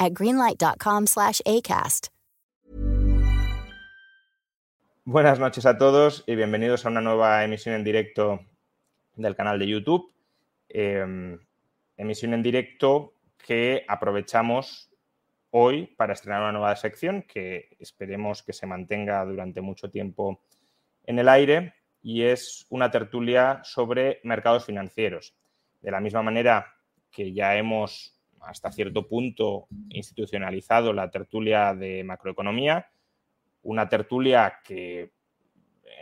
at greenlight.com/acast. Buenas noches a todos y bienvenidos a una nueva emisión en directo del canal de YouTube. Eh, emisión en directo que aprovechamos hoy para estrenar una nueva sección que esperemos que se mantenga durante mucho tiempo en el aire y es una tertulia sobre mercados financieros. De la misma manera que ya hemos hasta cierto punto institucionalizado la tertulia de macroeconomía, una tertulia que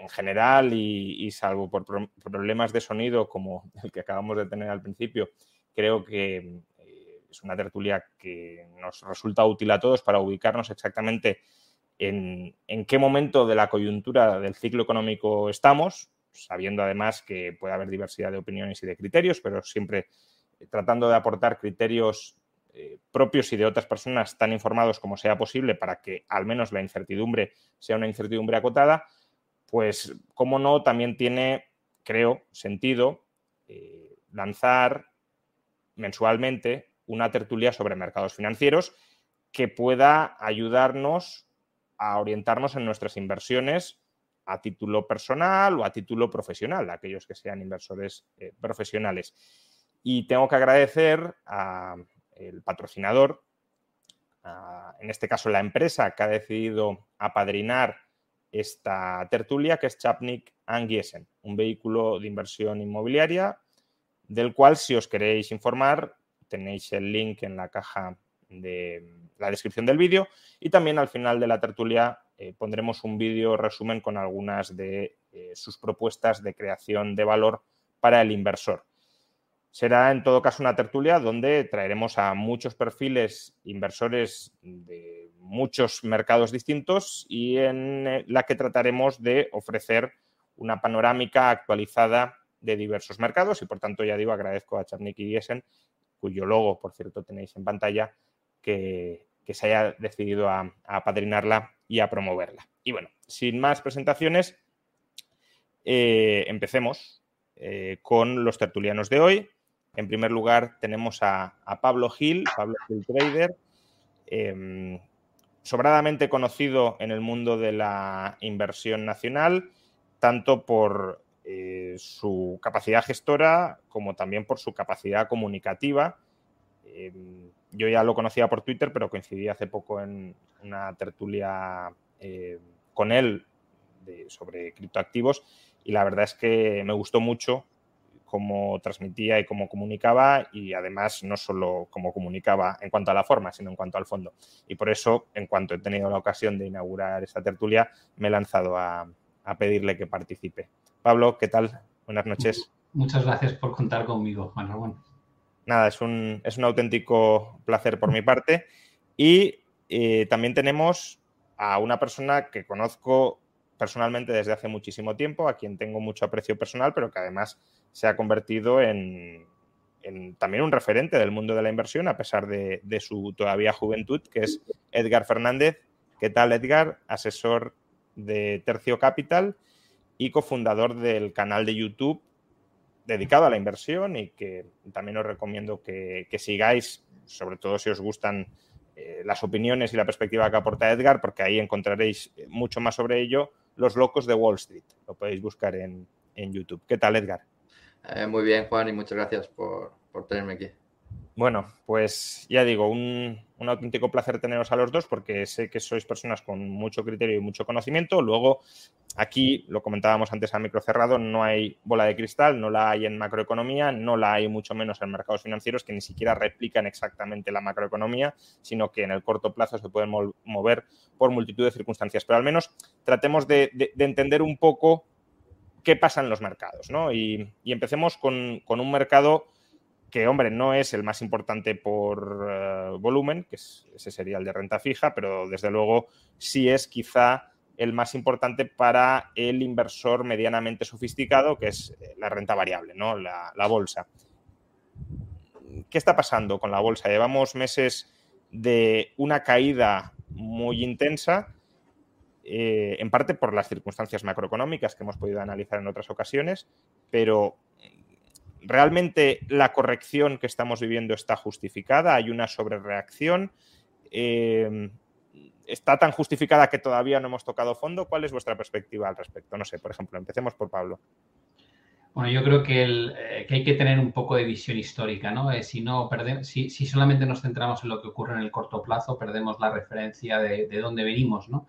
en general y, salvo por problemas de sonido como el que acabamos de tener al principio, creo que eh, es una tertulia que nos resulta útil a todos para ubicarnos exactamente en, en, qué momento de la coyuntura del ciclo económico estamos, sabiendo además que puede haber diversidad de opiniones y de criterios, pero siempre tratando de aportar criterios eh, propios y de otras personas tan informados como sea posible para que al menos la incertidumbre sea una incertidumbre acotada, pues, como no, también tiene, creo, sentido eh, lanzar mensualmente una tertulia sobre mercados financieros que pueda ayudarnos a orientarnos en nuestras inversiones a título personal o a título profesional, aquellos que sean inversores eh, profesionales. Y tengo que agradecer al patrocinador, en este caso la empresa que ha decidido apadrinar esta tertulia, que es Chapnik Giesen, un vehículo de inversión inmobiliaria del cual, si os queréis informar, tenéis el link en la caja de la descripción del vídeo y también al final de la tertulia eh, pondremos un vídeo resumen con algunas de eh, sus propuestas de creación de valor para el inversor. Será en todo caso una tertulia donde traeremos a muchos perfiles inversores de muchos mercados distintos y en eh, la que trataremos de ofrecer una panorámica actualizada de diversos mercados y por tanto ya digo agradezco a Charnik y Giesen, cuyo logo por cierto tenéis en pantalla, que, se haya decidido a, apadrinarla y a promoverla. Y bueno, sin más presentaciones, eh, empecemos eh, con los tertulianos de hoy. En primer lugar, tenemos a, Pablo Gil, Pablo Gil Trader, em, sobradamente conocido en el mundo de la inversión nacional, tanto por eh, su capacidad gestora como también por su capacidad comunicativa. Em, yo ya lo conocía por Twitter, pero coincidí hace poco en una tertulia eh, con él sobre criptoactivos y la verdad es que me gustó mucho cómo transmitía y cómo comunicaba y además no solo cómo comunicaba en cuanto a la forma, sino en cuanto al fondo. Y por eso, en cuanto he tenido la ocasión de inaugurar esta tertulia, me he lanzado a, pedirle que participe. Pablo, ¿qué tal? Buenas noches. Muchas gracias por contar conmigo, Juan Ramón. Nada, es un, es un auténtico placer por mi parte. Y eh, también tenemos a una persona que conozco personalmente desde hace muchísimo tiempo, a quien tengo mucho aprecio personal, pero que además se ha convertido en, también un referente del mundo de la inversión, a pesar de, su todavía juventud, que es Edgar Fernández. ¿Qué tal, Edgar? Asesor de Tercio Capital y cofundador del canal de YouTube dedicado a la inversión y que también os recomiendo que, sigáis, sobre todo si os gustan eh, las opiniones y la perspectiva que aporta Edgar, porque ahí encontraréis mucho más sobre ello los Locos de Wall Street. Lo podéis buscar en, YouTube. ¿Qué tal, Edgar? Eh, muy bien, Juan, y muchas gracias por, por tenerme aquí. Bueno, pues ya digo, un, auténtico placer teneros a los dos porque sé que sois personas con mucho criterio y mucho conocimiento. Luego, aquí, lo comentábamos antes a micro cerrado, no hay bola de cristal, no la hay en macroeconomía, no la hay mucho menos en mercados financieros que ni siquiera replican exactamente la macroeconomía, sino que en el corto plazo se pueden mover por multitud de circunstancias. Pero al menos tratemos de, entender un poco qué pasa en los mercados. ¿no? Y, empecemos con, con un mercado que, hombre, no es el más importante por eh, volumen, que ese sería el de renta fija, pero desde luego sí es quizá el más importante para el inversor medianamente sofisticado, que es eh, la renta variable, ¿no? la, bolsa. ¿Qué está pasando con la bolsa? Llevamos meses de una caída muy intensa, eh, en parte por las circunstancias macroeconómicas que hemos podido analizar en otras ocasiones, pero ¿Realmente la corrección que estamos viviendo está justificada? ¿Hay una sobrereacción? Eh, ¿Está tan justificada que todavía no hemos tocado fondo? ¿Cuál es vuestra perspectiva al respecto? No sé, por ejemplo, empecemos por Pablo. Bueno, yo creo que, eh, hay que tener un poco de visión histórica, ¿no? Eh, si, no si, solamente nos centramos en lo que ocurre en el corto plazo, perdemos la referencia de, de dónde venimos, ¿no?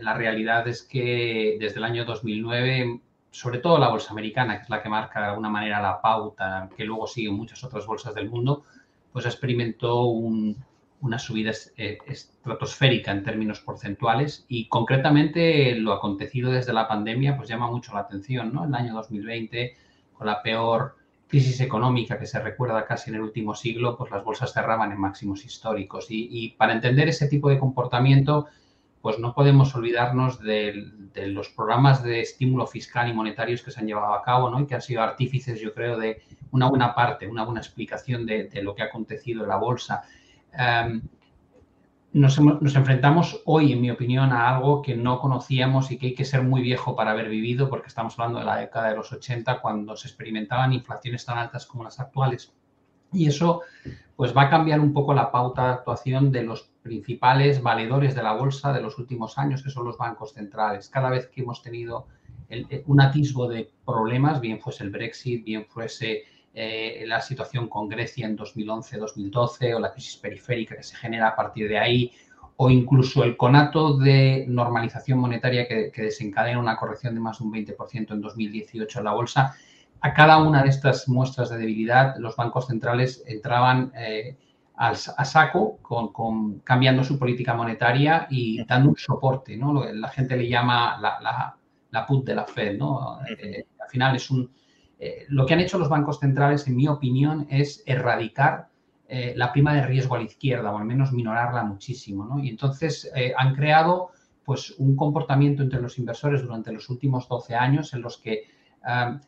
la realidad es que desde el año 2009 sobre todo la bolsa americana, que es la que marca de alguna manera la pauta, que luego siguen muchas otras bolsas del mundo, pues experimentó una subida eh, estratosférica en términos porcentuales y concretamente lo acontecido desde la pandemia pues llama mucho la atención, ¿no? El año 2020, con la peor crisis económica que se recuerda casi en el último siglo, pues las bolsas cerraban en máximos históricos y para entender ese tipo de comportamiento pues no podemos olvidarnos de, los programas de estímulo fiscal y monetarios que se han llevado a cabo ¿no? y que han sido artífices, yo creo, de una buena parte, una buena explicación de, lo que ha acontecido en la bolsa. Em, nos, enfrentamos hoy, en mi opinión, a algo que no conocíamos y que hay que ser muy viejo para haber vivido, porque estamos hablando de la década de los 80, cuando se experimentaban inflaciones tan altas como las actuales. Y eso pues va a cambiar un poco la pauta de actuación de los principales valedores de la bolsa de los últimos años, que son los bancos centrales. Cada vez que hemos tenido eh, un atisbo de problemas, bien fuese el Brexit, bien fuese eh, la situación con Grecia en 2011-2012 o la crisis periférica que se genera a partir de ahí, o incluso el conato de normalización monetaria que, desencadena una corrección de más de un 20% en 2018 en la bolsa, a cada una de estas muestras de debilidad los bancos centrales entraban eh, a saco con, cambiando su política monetaria y dando un soporte, ¿no? La gente le llama la, la, put de la Fed, ¿no? Eh, al final es un... Eh, lo que han hecho los bancos centrales, en mi opinión, es erradicar eh, la prima de riesgo a la izquierda o al menos minorarla muchísimo, ¿no? Y entonces han creado pues un comportamiento entre los inversores durante los últimos 12 años en los que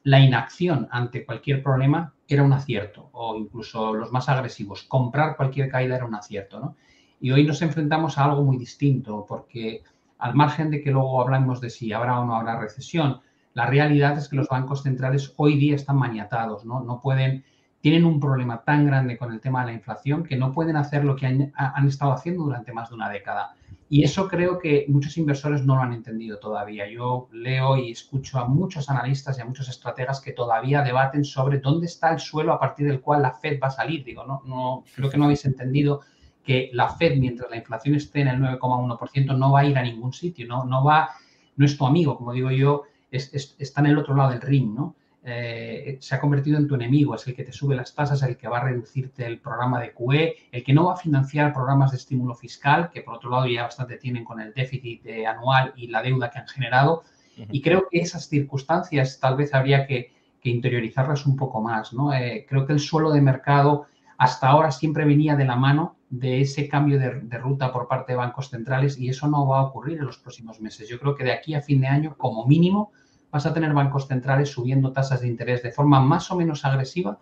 la inacción ante cualquier problema era un acierto, o incluso los más agresivos, comprar cualquier caída era un acierto. ¿no? Y hoy nos enfrentamos a algo muy distinto, porque al margen de que luego hablamos de si habrá o no habrá recesión, la realidad es que los bancos centrales hoy día están maniatados, ¿no? No pueden, tienen un problema tan grande con el tema de la inflación que no pueden hacer lo que han, han estado haciendo durante más de una década. Y eso creo que muchos inversores no lo han entendido todavía. Yo leo y escucho a muchos analistas y a muchos estrategas que todavía debaten sobre dónde está el suelo a partir del cual la Fed va a salir. Digo, no, no creo que no habéis entendido que la Fed, mientras la inflación esté en el 9,1%, no va a ir a ningún sitio, no, no va, no es tu amigo, como digo yo, está en el otro lado del ring, ¿no? Eh, se ha convertido en tu enemigo, es el que te sube las tasas, el que va a reducirte el programa de QE, el que no va a financiar programas de estímulo fiscal, que por otro lado ya bastante tienen con el déficit anual y la deuda que han generado. Y creo que esas circunstancias tal vez habría que, interiorizarlas un poco más. ¿no? Eh, creo que el suelo de mercado hasta ahora siempre venía de la mano de ese cambio de, de, ruta por parte de bancos centrales y eso no va a ocurrir en los próximos meses. Yo creo que de aquí a fin de año, como mínimo, vas a tener bancos centrales subiendo tasas de interés de forma más o menos agresiva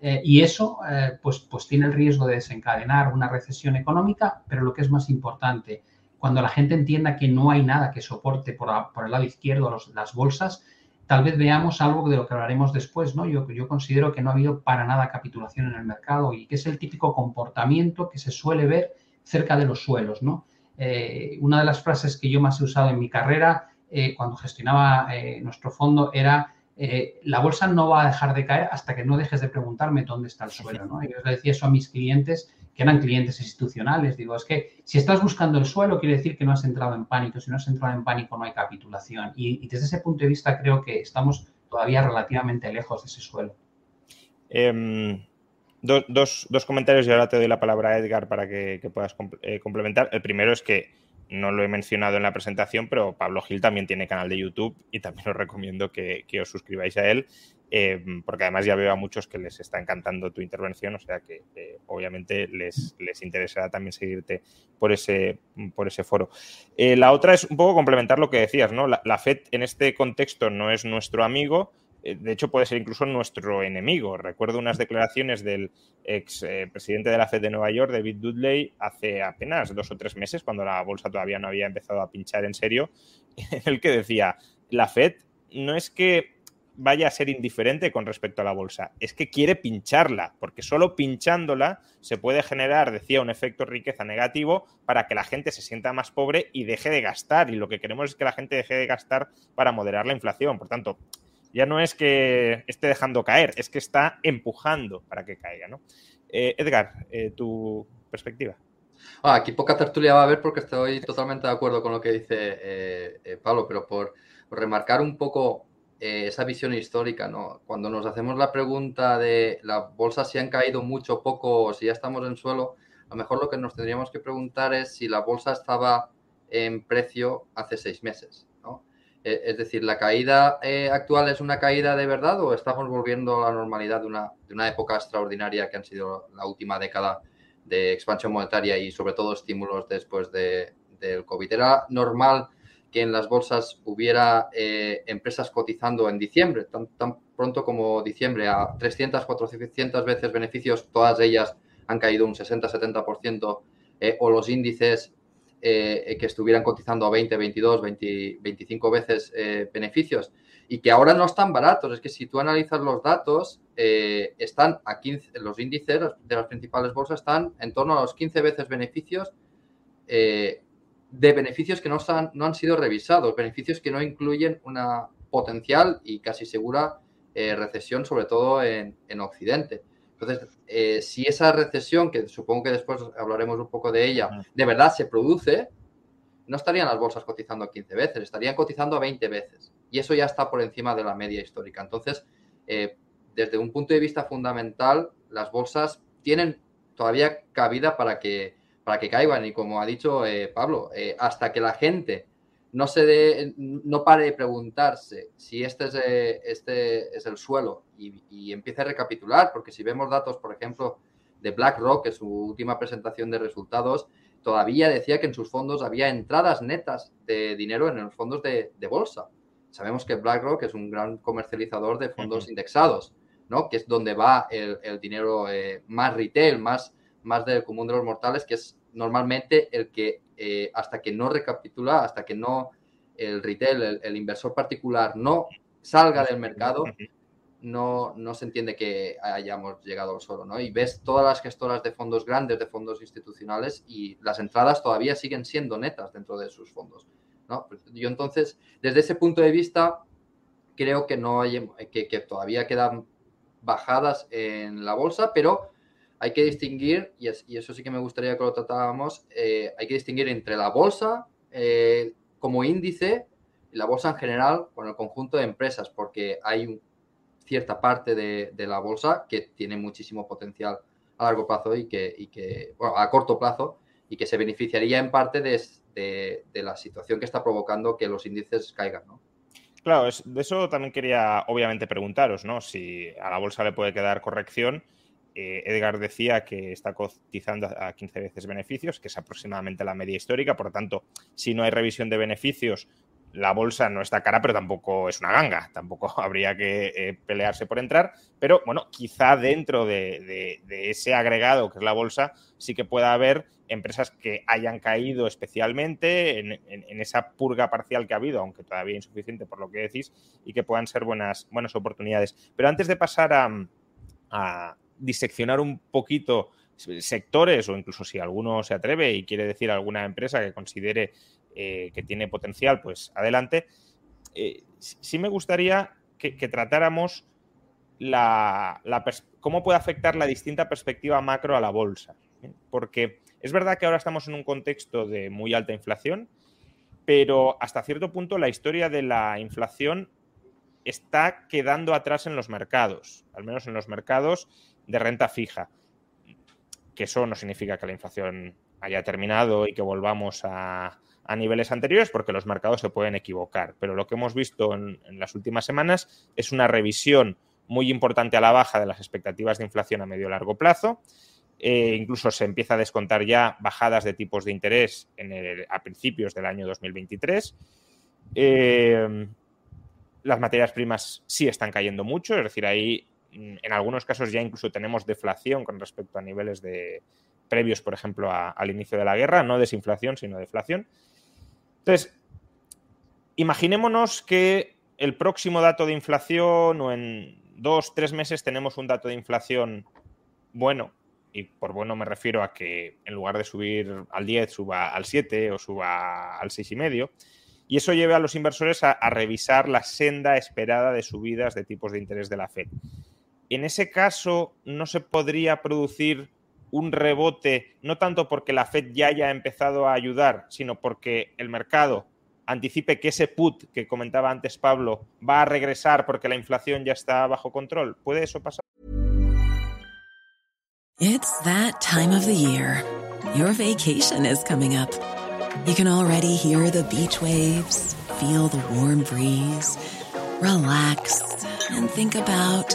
eh, y eso eh, pues, pues tiene el riesgo de desencadenar una recesión económica, pero lo que es más importante, cuando la gente entienda que no hay nada que soporte por, el lado izquierdo las bolsas, tal vez veamos algo de lo que hablaremos después, ¿no? Yo, yo considero que no ha habido para nada capitulación en el mercado y que es el típico comportamiento que se suele ver cerca de los suelos, ¿no? Eh, una de las frases que yo más he usado en mi carrera eh, cuando gestionaba eh, nuestro fondo era eh, la bolsa no va a dejar de caer hasta que no dejes de preguntarme dónde está el suelo. ¿no? yo les decía eso a mis clientes, que eran clientes institucionales. Digo, es que si estás buscando el suelo, quiere decir que no has entrado en pánico. Si no has entrado en pánico, no hay capitulación. Y, desde ese punto de vista creo que estamos todavía relativamente lejos de ese suelo. Em, dos, comentarios y ahora te doy la palabra a Edgar para que, puedas complementar. El primero es que no lo he mencionado en la presentación, pero Pablo Gil también tiene canal de YouTube y también os recomiendo que, os suscribáis a él. Em, porque además ya veo a muchos que les está encantando tu intervención, o sea que eh, obviamente les, les, interesará también seguirte por ese, por ese foro. Eh, la otra es un poco complementar lo que decías, ¿no? La, FED en este contexto no es nuestro amigo, eh, de hecho puede ser incluso nuestro enemigo. Recuerdo unas declaraciones del ex presidente de la FED de Nueva York, David Dudley, hace apenas dos o tres meses, cuando la bolsa todavía no había empezado a pinchar en serio, en el que decía, la FED no es que vaya a ser indiferente con respecto a la bolsa, es que quiere pincharla, porque solo pinchándola se puede generar, decía, un efecto riqueza negativo para que la gente se sienta más pobre y deje de gastar. Y lo que queremos es que la gente deje de gastar para moderar la inflación. Por tanto, ya no es que esté dejando caer, es que está empujando para que caiga. ¿no? Eh, Edgar, eh, tu perspectiva. Ah, aquí poca tertulia va a haber porque estoy totalmente de acuerdo con lo que dice eh, Pablo, pero por remarcar un poco esa visión histórica, ¿no? Cuando nos hacemos la pregunta de las bolsas si han caído mucho poco o si ya estamos en suelo, a lo mejor lo que nos tendríamos que preguntar es si la bolsa estaba en precio hace seis meses, es decir, ¿la caída eh, actual es una caída de verdad o estamos volviendo a la normalidad de una, de una época extraordinaria que han sido la última década de expansión monetaria y sobre todo estímulos después de, del COVID? ¿Era normal que en las bolsas hubiera eh, empresas cotizando en diciembre, tan, tan, pronto como diciembre, a 300, 400 veces beneficios, todas ellas han caído un 60-70%, eh, o los índices eh, que estuvieran cotizando a 20, 22, 20, 25 veces eh, beneficios y que ahora no están baratos. Es que si tú analizas los datos, eh, están a 15, los índices de las principales bolsas están en torno a los 15 veces beneficios de beneficios que no, están, no han sido revisados, beneficios que no incluyen una potencial y casi segura eh, recesión, sobre todo en, en Occidente. Entonces, eh, si esa recesión, que supongo que después hablaremos un poco de ella, de verdad se produce, no estarían las bolsas cotizando 15 veces, estarían cotizando a 20 veces. Y eso ya está por encima de la media histórica. Entonces, eh, desde un punto de vista fundamental, las bolsas tienen todavía cabida para que para que caigan. Y como ha dicho eh, Pablo, hasta que la gente no se dé, no pare de preguntarse si este es, eh, este es el suelo y, y, empiece a recapitular, porque si vemos datos, por ejemplo, de BlackRock, en su última presentación de resultados, todavía decía que en sus fondos había entradas netas de dinero en los fondos de, de bolsa. Sabemos que BlackRock es un gran comercializador de fondos uh -huh. indexados, ¿no? que es donde va el, el dinero eh, más retail, más más del común de los mortales, que es normalmente el que eh, hasta que no recapitula, hasta que no el retail, el, inversor particular no salga del mercado, no, no se entiende que hayamos llegado suelo, ¿no? Y ves todas las gestoras de fondos grandes, de fondos institucionales, y las entradas todavía siguen siendo netas dentro de sus fondos, ¿no? Yo entonces, desde ese punto de vista, creo que no hay, que todavía quedan bajadas en la bolsa, pero hay que distinguir, y, es, y, eso sí que me gustaría que lo tratáramos, eh, hay que distinguir entre la bolsa eh, como índice y la bolsa en general con el conjunto de empresas, porque hay un, cierta parte de, la bolsa que tiene muchísimo potencial a largo plazo y que, y que bueno, a corto plazo, y que se beneficiaría en parte de, de, de, la situación que está provocando que los índices caigan, ¿no? Claro, es, de eso también quería obviamente preguntaros, ¿no? Si a la bolsa le puede quedar corrección eh, Edgar decía que está cotizando a 15 veces beneficios, que es aproximadamente la media histórica, por lo tanto, si no hay revisión de beneficios, la bolsa no está cara, pero tampoco es una ganga, tampoco habría que eh, pelearse por entrar, pero bueno, quizá dentro de, ese agregado que es la bolsa, sí que pueda haber empresas que hayan caído especialmente en, esa purga parcial que ha habido, aunque todavía insuficiente por lo que decís, y que puedan ser buenas, oportunidades. Pero antes de pasar a diseccionar un poquito sectores o incluso si alguno se atreve y quiere decir alguna empresa que considere eh, que tiene potencial, pues adelante. Eh, sí me gustaría que, tratáramos la, la cómo puede afectar la distinta perspectiva macro a la bolsa. ¿eh? Porque es verdad que ahora estamos en un contexto de muy alta inflación, pero hasta cierto punto la historia de la inflación está quedando atrás en los mercados, al menos en los mercados de renta fija. Que eso no significa que la inflación haya terminado y que volvamos a, niveles anteriores, porque los mercados se pueden equivocar. Pero lo que hemos visto en, en las últimas semanas es una revisión muy importante a la baja de las expectativas de inflación a medio y largo plazo. Eh, incluso se empieza a descontar ya bajadas de tipos de interés a principios del año 2023. Eh, las materias primas sí están cayendo mucho, es decir, ahí en algunos casos ya incluso tenemos deflación con respecto a niveles de previos, por ejemplo, al inicio de la guerra, no desinflación, sino deflación. Entonces, imaginémonos que el próximo dato de inflación o en dos, tres meses tenemos un dato de inflación bueno, y por bueno me refiero a que en lugar de subir al 10 suba al 7 o suba al 6,5, y eso lleve a los inversores a, revisar la senda esperada de subidas de tipos de interés de la Fed. En ese caso, ¿no se podría producir un rebote, no tanto porque la Fed ya haya empezado a ayudar, sino porque el mercado anticipe que ese put que comentaba antes Pablo va a regresar porque la inflación ya está bajo control? ¿Puede eso pasar? It's that time of the year. Your vacation is coming up. You can already hear the beach waves, feel the warm breeze, relax and think about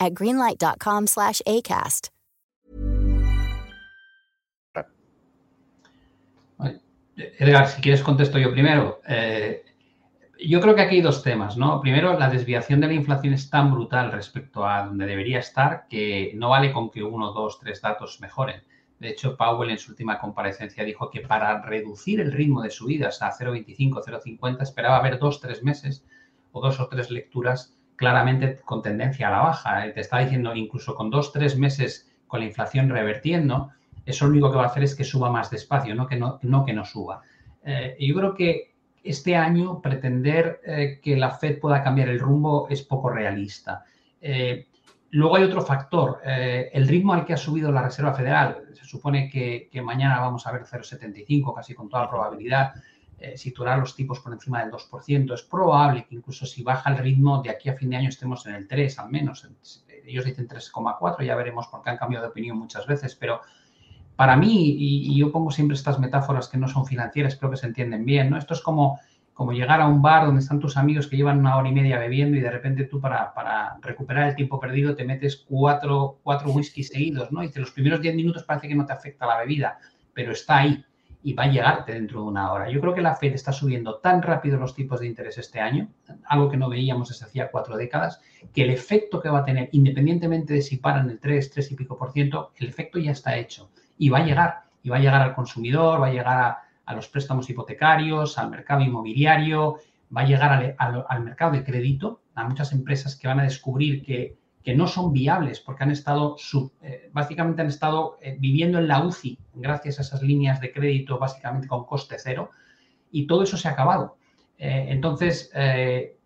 at greenlight.com slash ACAST. Edgar, si quieres contesto yo primero. Eh, yo creo que aquí hay dos temas, ¿no? Primero, la desviación de la inflación es tan brutal respecto a donde debería estar que no vale con que uno, dos, tres datos mejoren. De hecho, Powell en su última comparecencia dijo que para reducir el ritmo de subidas a 0,25, 0,50 esperaba ver dos, tres meses o dos o tres lecturas claramente con tendencia a la baja. Te está diciendo incluso con dos, tres meses con la inflación revertiendo, eso lo único que va a hacer es que suba más despacio, no que no, que no suba. Eh, yo creo que este año pretender eh, que la Fed pueda cambiar el rumbo es poco realista. Eh, luego hay otro factor, eh, el ritmo al que ha subido la Reserva Federal. Se supone que, que mañana vamos a ver 0,75 casi con toda probabilidad. Situar los tipos por encima del 2%. Es probable que incluso si baja el ritmo de aquí a fin de año estemos en el 3 al menos. Ellos dicen 3,4, ya veremos porque han cambiado de opinión muchas veces, pero para mí, y, yo pongo siempre estas metáforas que no son financieras, creo que se entienden bien, ¿no? Esto es como, como llegar a un bar donde están tus amigos que llevan una hora y media bebiendo y de repente tú para, para recuperar el tiempo perdido te metes cuatro, cuatro whiskies seguidos, ¿no? Y los primeros diez minutos parece que no te afecta la bebida, pero está ahí y va a llegarte dentro de una hora. Yo creo que la Fed está subiendo tan rápido los tipos de interés este año, algo que no veíamos desde hacía cuatro décadas, que el efecto que va a tener, independientemente de si paran el 3, 3 y pico por ciento, el efecto ya está hecho y va a llegar, y va a llegar al consumidor, va a llegar a, los préstamos hipotecarios, al mercado inmobiliario, va a llegar al, mercado de crédito, a muchas empresas que van a descubrir que, no son viables porque han estado, eh, básicamente han estado eh, viviendo en la UCI gracias a esas líneas de crédito básicamente con coste cero y todo eso se ha acabado. Eh, entonces,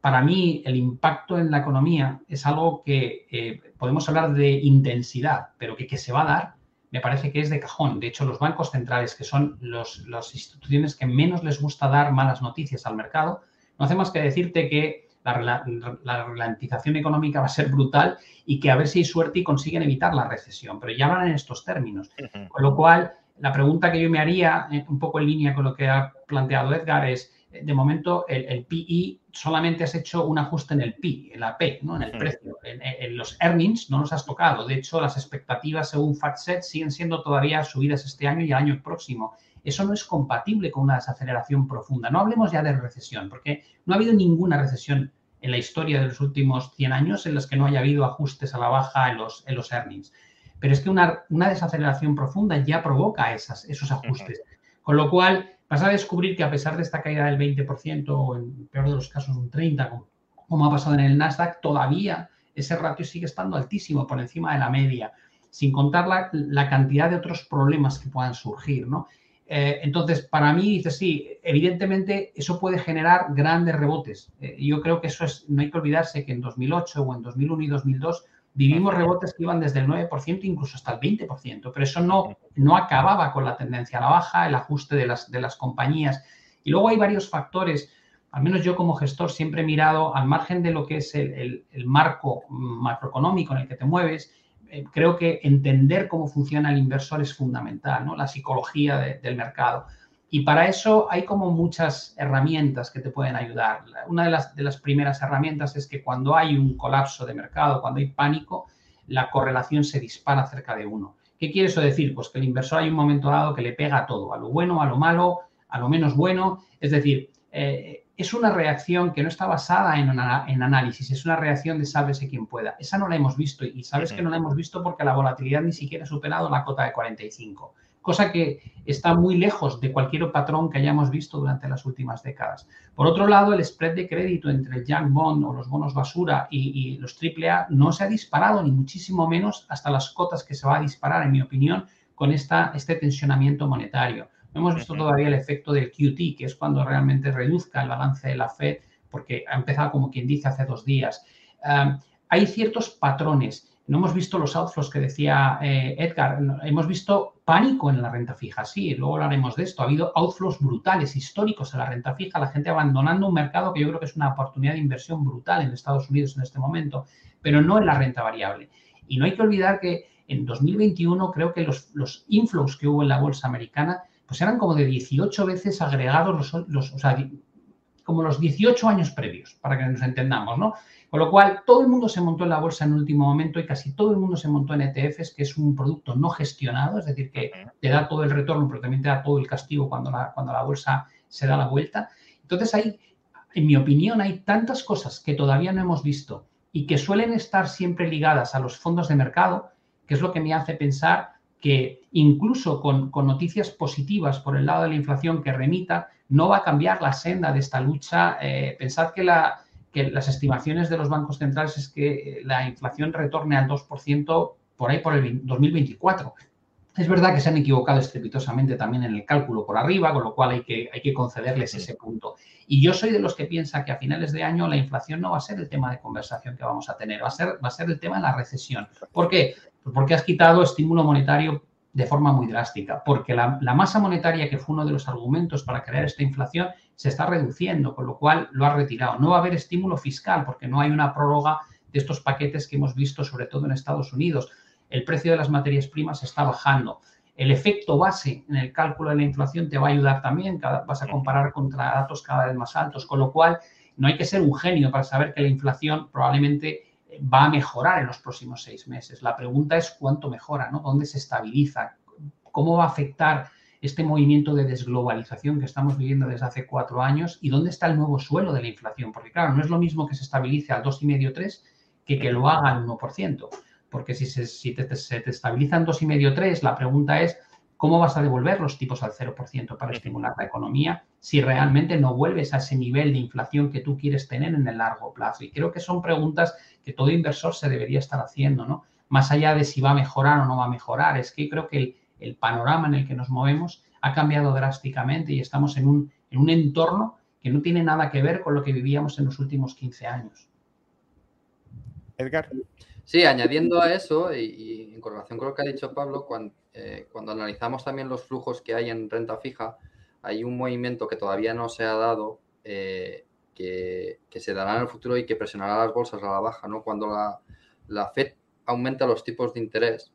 para mí el impacto en la economía es algo que podemos hablar de intensidad, pero que, que se va a dar me parece que es de cajón. De hecho, los bancos centrales, que son las instituciones que menos les gusta dar malas noticias al mercado, no hace más que decirte que la, ralentización económica va a ser brutal y que a ver si hay suerte y consiguen evitar la recesión. Pero ya hablan en estos términos. Con lo cual, la pregunta que yo me haría, eh, un poco en línea con lo que ha planteado Edgar, es de momento el, el, PI solamente has hecho un ajuste en el PI, en la P, ¿no? en el precio. En, los earnings no los has tocado. De hecho, las expectativas según FactSet siguen siendo todavía subidas este año y el año próximo. Eso no es compatible con una desaceleración profunda. No hablemos ya de recesión, porque no ha habido ninguna recesión en la historia de los últimos 100 años en las que no haya habido ajustes a la baja en los, en los earnings. Pero es que una, una desaceleración profunda ya provoca esas, esos ajustes. Con lo cual, vas a descubrir que a pesar de esta caída del 20% o en peor de los casos un 30%, como, ha pasado en el Nasdaq, todavía ese ratio sigue estando altísimo, por encima de la media, sin contar la, la cantidad de otros problemas que puedan surgir, ¿no? Eh, entonces, para mí, dice sí, evidentemente eso puede generar grandes rebotes. Eh, yo creo que eso es, no hay que olvidarse que en 2008 o en 2001 y 2002 vivimos rebotes que iban desde el 9% incluso hasta el 20%, pero eso no, no acababa con la tendencia a la baja, el ajuste de las, de las compañías. Y luego hay varios factores, al menos yo como gestor siempre he mirado al margen de lo que es el, el, marco macroeconómico en el que te mueves, eh, creo que entender cómo funciona el inversor es fundamental, ¿no? la psicología del mercado. Y para eso hay como muchas herramientas que te pueden ayudar. Una de las, primeras herramientas es que cuando hay un colapso de mercado, cuando hay pánico, la correlación se dispara cerca de uno. ¿Qué quiere eso decir? Pues que el inversor hay un momento dado que le pega a todo, a lo bueno, a lo malo, a lo menos bueno. Es decir, eh, es una reacción que no está basada en, en, análisis, es una reacción de sálvese quien pueda. Esa no la hemos visto y sabes que no la hemos visto porque la volatilidad ni siquiera ha superado la cota de 45 cosa que está muy lejos de cualquier patrón que hayamos visto durante las últimas décadas. Por otro lado, el spread de crédito entre el junk bond o los bonos basura y, los AAA no se ha disparado, ni muchísimo menos hasta las cotas que se va a disparar, en mi opinión, con esta, este tensionamiento monetario. No hemos visto todavía el efecto del QT, que es cuando realmente reduzca el balance de la Fed, porque ha empezado como quien dice hace dos días. Hay ciertos patrones no hemos visto los outflows que decía eh, Edgar, hemos visto pánico en la renta fija, sí, luego hablaremos de esto. Ha habido outflows brutales, históricos en la renta fija, la gente abandonando un mercado que yo creo que es una oportunidad de inversión brutal en Estados Unidos en este momento, pero no en la renta variable. Y no hay que olvidar que en 2021 creo que los, los inflows que hubo en la bolsa americana pues eran como de 18 veces agregados los, los o sea, como los 18 años previos, para que nos entendamos, ¿no? Con lo cual, todo el mundo se montó en la bolsa en último momento y casi todo el mundo se montó en ETFs, que es un producto no gestionado, es decir, que te da todo el retorno, pero también te da todo el castigo cuando la, cuando la bolsa se da la vuelta. Entonces, hay, en mi opinión, hay tantas cosas que todavía no hemos visto y que suelen estar siempre ligadas a los fondos de mercado, que es lo que me hace pensar que incluso con, noticias positivas por el lado de la inflación que remita, no va a cambiar la senda de esta lucha. Eh, pensad que que las estimaciones de los bancos centrales es que la inflación retorne al 2% por ahí por el 2024. Es verdad que se han equivocado estrepitosamente también en el cálculo por arriba, con lo cual hay que, hay que concederles ese punto. Y yo soy de los que piensa que a finales de año la inflación no va a ser el tema de conversación que vamos a tener, va a ser, va a ser el tema de la recesión. ¿Por qué? Pues porque has quitado estímulo monetario de forma muy drástica, porque la, masa monetaria, que fue uno de los argumentos para crear esta inflación, se está reduciendo, con lo cual lo ha retirado. No va a haber estímulo fiscal, porque no hay una prórroga de estos paquetes que hemos visto, sobre todo en Estados Unidos. El precio de las materias primas está bajando. El efecto base en el cálculo de la inflación te va a ayudar también, vas a comparar contra datos cada vez más altos, con lo cual no hay que ser un genio para saber que la inflación probablemente va a mejorar en los próximos seis meses. La pregunta es cuánto mejora, ¿no? ¿Dónde se estabiliza? ¿Cómo va a afectar este movimiento de desglobalización que estamos viviendo desde hace cuatro años y dónde está el nuevo suelo de la inflación? Porque claro, no es lo mismo que se estabilice al 2,5-3 que que lo haga al 1%. Porque si, se, si te, se te estabiliza en 2,5-3, la pregunta es ¿Cómo vas a devolver los tipos al 0% para estimular la economía si realmente no vuelves a ese nivel de inflación que tú quieres tener en el largo plazo? Y creo que son preguntas que todo inversor se debería estar haciendo, ¿no? Más allá de si va a mejorar o no va a mejorar, es que creo que el, panorama en el que nos movemos ha cambiado drásticamente y estamos en un, en un entorno que no tiene nada que ver con lo que vivíamos en los últimos 15 años. Edgar. Sí, añadiendo a eso y, en correlación con lo que ha dicho Pablo, eh, cuando, analizamos también los flujos que hay en renta fija, hay un movimiento que todavía no se ha dado, eh, que, se dará en el futuro y que presionará las bolsas a la baja, ¿no? Cuando la, la Fed aumenta los tipos de interés,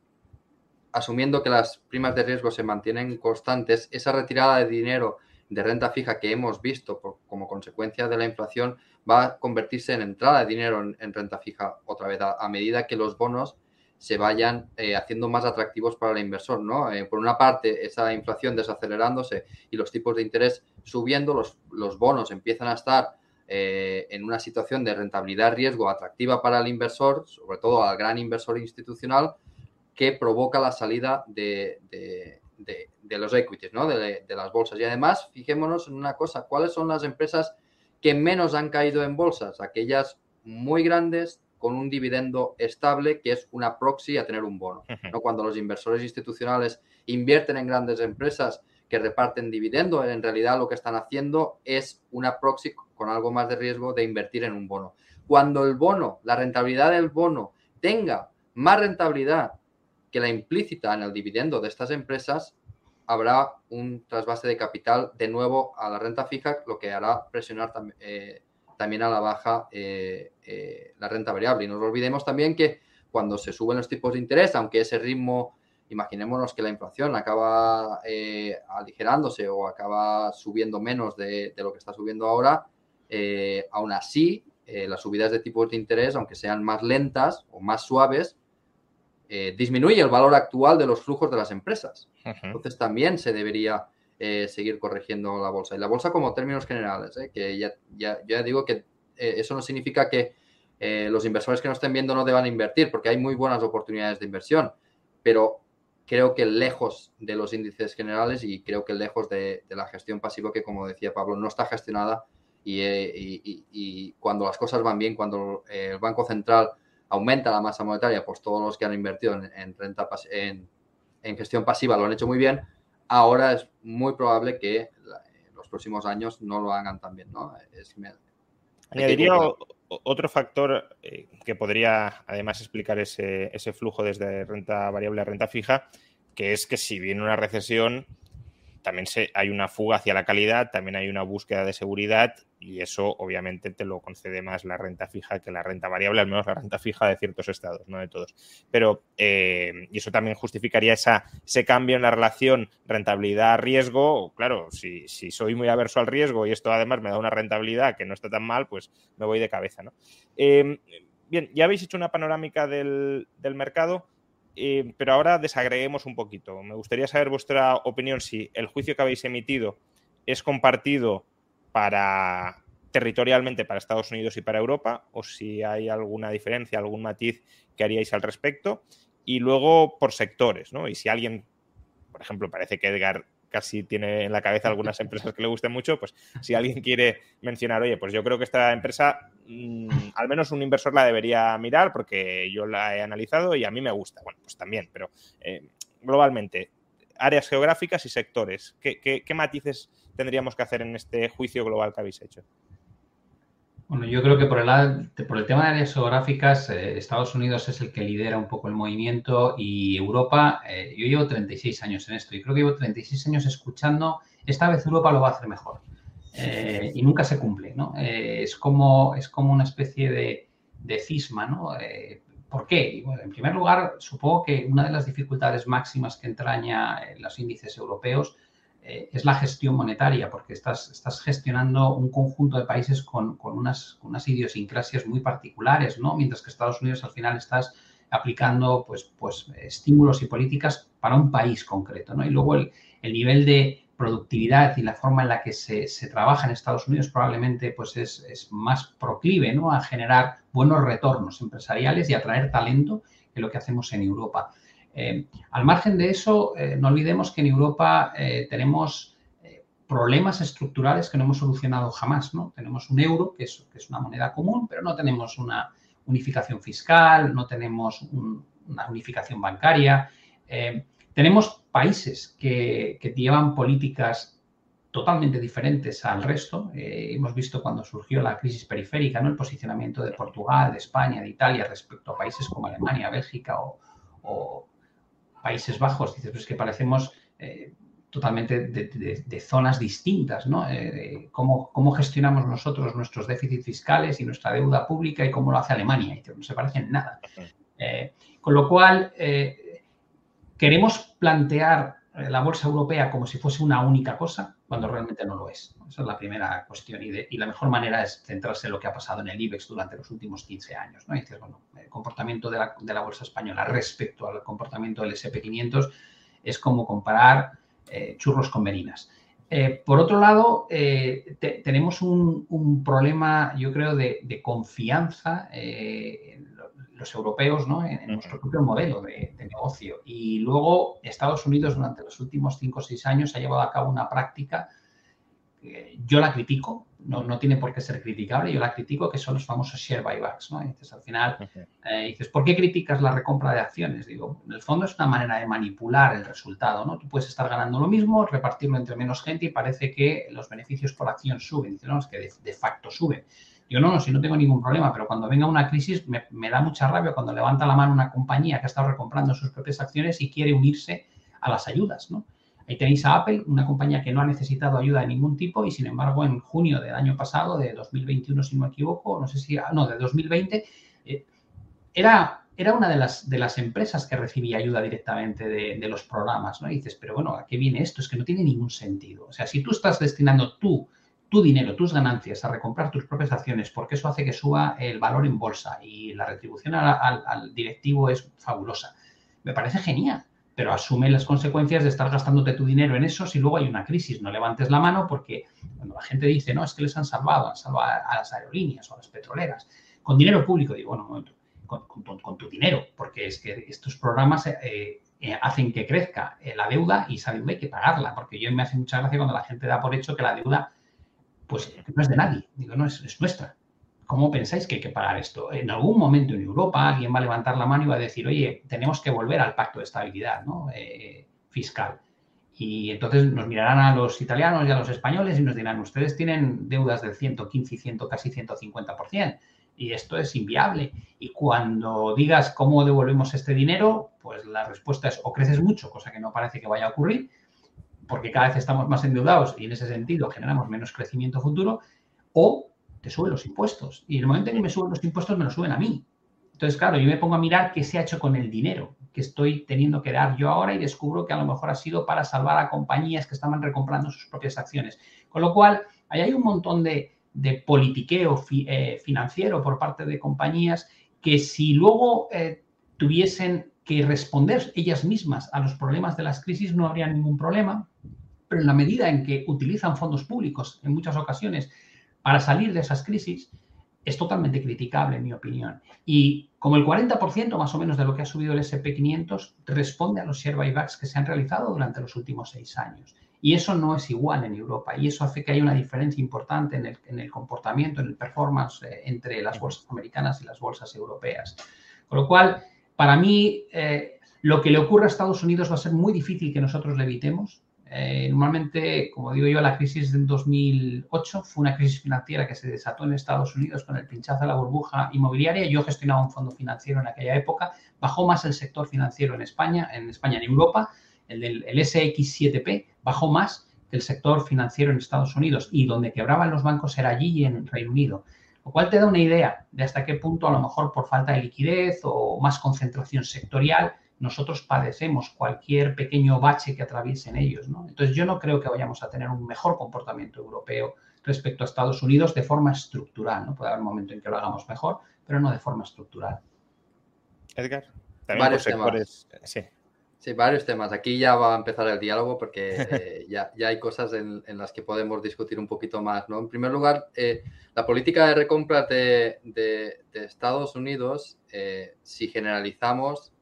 asumiendo que las primas de riesgo se mantienen constantes, esa retirada de dinero de renta fija que hemos visto como consecuencia de la inflación va a convertirse en entrada de dinero en, renta fija otra vez a, medida que los bonos se vayan eh, haciendo más atractivos para el inversor, ¿no? Eh, por una parte, esa inflación desacelerándose y los tipos de interés subiendo, los, los bonos empiezan a estar eh, en una situación de rentabilidad riesgo atractiva para el inversor, sobre todo al gran inversor institucional, que provoca la salida de, los equities, ¿no? de, las bolsas. Y además, fijémonos en una cosa, ¿cuáles son las empresas que menos han caído en bolsas? Aquellas muy grandes con un dividendo estable, que es una proxy a tener un bono. ¿no? Cuando los inversores institucionales invierten en grandes empresas que reparten dividendo, en realidad lo que están haciendo es una proxy con algo más de riesgo de invertir en un bono. Cuando el bono, la rentabilidad del bono tenga más rentabilidad que la implícita en el dividendo de estas empresas, habrá un trasvase de capital de nuevo a la renta fija, lo que hará presionar eh, también a la baja eh, eh, la renta variable. Y no olvidemos también que cuando se suben los tipos de interés, aunque ese ritmo, imaginémonos que la inflación acaba aligerándose o acaba subiendo menos de, lo que está subiendo ahora, aún así las subidas de tipos de interés, aunque sean más lentas o más suaves, eh, disminuye el valor actual de los flujos de las empresas. Entonces también se debería eh, seguir corrigiendo la bolsa. Y la bolsa como términos generales, eh, que ya, ya, digo que eso no significa que los inversores que no estén viendo no deban invertir, porque hay muy buenas oportunidades de inversión, pero creo que lejos de los índices generales y creo que lejos de, la gestión pasiva que, como decía Pablo, no está gestionada y, y cuando las cosas van bien, cuando el Banco Central aumenta la masa monetaria, pues todos los que han invertido en, renta en, en, gestión pasiva lo han hecho muy bien. Ahora es muy probable que en los próximos años no lo hagan tan bien. ¿no? Añadiría otro factor eh, que podría además explicar ese, ese flujo desde renta variable a renta fija, que es que si viene una recesión, también se, hay una fuga hacia la calidad, también hay una búsqueda de seguridad y eso obviamente te lo concede más la renta fija que la renta variable, al menos la renta fija de ciertos estados, no de todos. Pero, eh, y eso también justificaría esa, ese cambio en la relación rentabilidad-riesgo. Claro, si, soy muy averso al riesgo y esto además me da una rentabilidad que no está tan mal, pues me voy de cabeza. ¿no? Eh, bien, ya habéis hecho una panorámica del, del mercado. Eh, pero ahora desagreguemos un poquito. Me gustaría saber vuestra opinión si el juicio que habéis emitido es compartido para territorialmente para Estados Unidos y para Europa, o si hay alguna diferencia, algún matiz que haríais al respecto. Y luego por sectores, ¿no? Y si alguien, por ejemplo, parece que Edgar casi tiene en la cabeza algunas empresas que le gusten mucho, pues si alguien quiere mencionar, oye, pues yo creo que esta empresa, mm, al menos un inversor la debería mirar porque yo la he analizado y a mí me gusta. Bueno, pues también, pero eh, globalmente, áreas geográficas y sectores, ¿qué, matices tendríamos que hacer en este juicio global que habéis hecho? Bueno, yo creo que por el, por el tema de áreas geográficas, eh, Estados Unidos es el que lidera un poco el movimiento y Europa, eh, yo llevo 36 años en esto y creo que llevo 36 años escuchando, esta vez Europa lo va a hacer mejor. Eh, y nunca se cumple, ¿no? es, como, es como una especie de, de cisma, ¿no? ¿Por qué? Bueno, en primer lugar, supongo que una de las dificultades máximas que entraña los índices europeos eh, es la gestión monetaria, porque estás, estás gestionando un conjunto de países con, unas, unas, idiosincrasias muy particulares, ¿no? Mientras que Estados Unidos al final estás aplicando pues, pues, estímulos y políticas para un país concreto, ¿no? Y luego el, nivel de productividad y la forma en la que se, trabaja en Estados Unidos probablemente pues es, más proclive ¿no? a generar buenos retornos empresariales y atraer talento que lo que hacemos en Europa. Eh, al margen de eso, eh, no olvidemos que en Europa eh, tenemos problemas estructurales que no hemos solucionado jamás. ¿no? Tenemos un euro, que es, una moneda común, pero no tenemos una unificación fiscal, no tenemos una unificación bancaria. tenemos países que, que, llevan políticas totalmente diferentes al resto. hemos visto cuando surgió la crisis periférica, ¿no? el posicionamiento de Portugal, de España, de Italia respecto a países como Alemania, Bélgica o Países Bajos, dices, pues que parecemos eh, totalmente de, zonas distintas, ¿no? Eh, cómo, gestionamos nosotros nuestros déficits fiscales y nuestra deuda pública y cómo lo hace Alemania, y no se parecen nada. Eh, con lo cual, queremos plantear la bolsa europea como si fuese una única cosa cuando realmente no lo es. Esa es la primera cuestión y, la mejor manera es centrarse en lo que ha pasado en el IBEX durante los últimos 15 años. ¿no? dices, bueno, el comportamiento de la, bolsa española respecto al comportamiento del SP500 es como comparar eh, churros con merinas. Eh, por otro lado, tenemos un, problema, yo creo, de, confianza los europeos ¿no? en, nuestro propio modelo de, negocio. Y luego Estados Unidos durante los últimos cinco o seis años ha llevado a cabo una práctica, que yo la critico, no, no, tiene por qué ser criticable, yo la critico, que son los famosos share buybacks. ¿no? dices, al final, eh, dices, ¿por qué criticas la recompra de acciones? Digo, en el fondo es una manera de manipular el resultado. ¿no? Tú puedes estar ganando lo mismo, repartirlo entre menos gente y parece que los beneficios por acción suben. Dices, no, es que de, de facto suben. Yo no, no, si no tengo ningún problema, pero cuando venga una crisis me, da mucha rabia cuando levanta la mano una compañía que ha estado recomprando sus propias acciones y quiere unirse a las ayudas, ¿no? Ahí tenéis a Apple, una compañía que no ha necesitado ayuda de ningún tipo y sin embargo en junio del año pasado, de 2021 si no me equivoco, no sé si, no, de 2020, eh, era, era una de las, de las empresas que recibía ayuda directamente de, los programas, ¿no? Dices, pero bueno, ¿a qué viene esto? Es que no tiene ningún sentido. O sea, si tú estás destinando tú tu dinero, tus ganancias, a recomprar tus propias acciones, porque eso hace que suba el valor en bolsa y la retribución al, directivo es fabulosa. Me parece genial, pero asume las consecuencias de estar gastándote tu dinero en eso si luego hay una crisis. No levantes la mano porque cuando la gente dice, no, es que les han salvado, han salvado a las aerolíneas o a las petroleras, con dinero público, digo, bueno, un con, tu dinero, porque es que estos programas eh, eh, hacen que crezca eh, la deuda y esa deuda hay que pagarla, porque yo me hace mucha gracia cuando la gente da por hecho que la deuda pues no es de nadie, digo, no, es, nuestra. ¿Cómo pensáis que hay que pagar esto? En algún momento en Europa alguien va a levantar la mano y va a decir, oye, tenemos que volver al pacto de estabilidad eh, fiscal. Y entonces nos mirarán a los italianos y a los españoles y nos dirán, ustedes tienen deudas del 115 y 100, casi 150%. Y esto es inviable. Y cuando digas cómo devolvemos este dinero, pues la respuesta es o creces mucho, cosa que no parece que vaya a ocurrir, porque cada vez estamos más endeudados y en ese sentido generamos menos crecimiento futuro, o te suben los impuestos. Y en el momento en que me suben los impuestos, me los suben a mí. Entonces, claro, yo me pongo a mirar qué se ha hecho con el dinero que estoy teniendo que dar yo ahora y descubro que a lo mejor ha sido para salvar a compañías que estaban recomprando sus propias acciones. Con lo cual, ahí hay un montón de, politiqueo eh, financiero por parte de compañías que si luego eh, tuviesen que responder ellas mismas a los problemas de las crisis no habría ningún problema, pero en la medida en que utilizan fondos públicos en muchas ocasiones para salir de esas crisis, es totalmente criticable, en mi opinión. Y como el 40% más o menos de lo que ha subido el SP500 responde a los share buybacks que se han realizado durante los últimos seis años. Y eso no es igual en Europa. Y eso hace que haya una diferencia importante en el, en el comportamiento, en el performance eh, entre las bolsas americanas y las bolsas europeas. Con lo cual, para mí, eh, lo que le ocurre a Estados Unidos va a ser muy difícil que nosotros le evitemos. Eh, normalmente, como digo yo, la crisis del 2008 fue una crisis financiera que se desató en Estados Unidos con el pinchazo de la burbuja inmobiliaria. Yo gestionaba un fondo financiero en aquella época. Bajó más el sector financiero en España, en España, en Europa. El del SX7P bajó más que el sector financiero en Estados Unidos y donde quebraban los bancos era allí y en el Reino Unido. Lo cual te da una idea de hasta qué punto, a lo mejor por falta de liquidez o más concentración sectorial, nosotros padecemos cualquier pequeño bache que atraviesen ellos. ¿no? Entonces, yo no creo que vayamos a tener un mejor comportamiento europeo respecto a Estados Unidos de forma estructural. ¿no? Puede haber un momento en que lo hagamos mejor, pero no de forma estructural. Edgar, también Varios sectores. Sí. Sí, varios temas. Aquí ya va a empezar el diálogo porque eh, ya, hay cosas en, las que podemos discutir un poquito más. ¿no? En primer lugar, eh, la política de recompra de, Estados Unidos, eh, si generalizamos,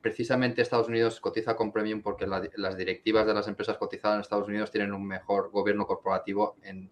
precisamente Estados Unidos cotiza con premium porque las directivas de las empresas cotizadas en Estados Unidos tienen un mejor gobierno corporativo en,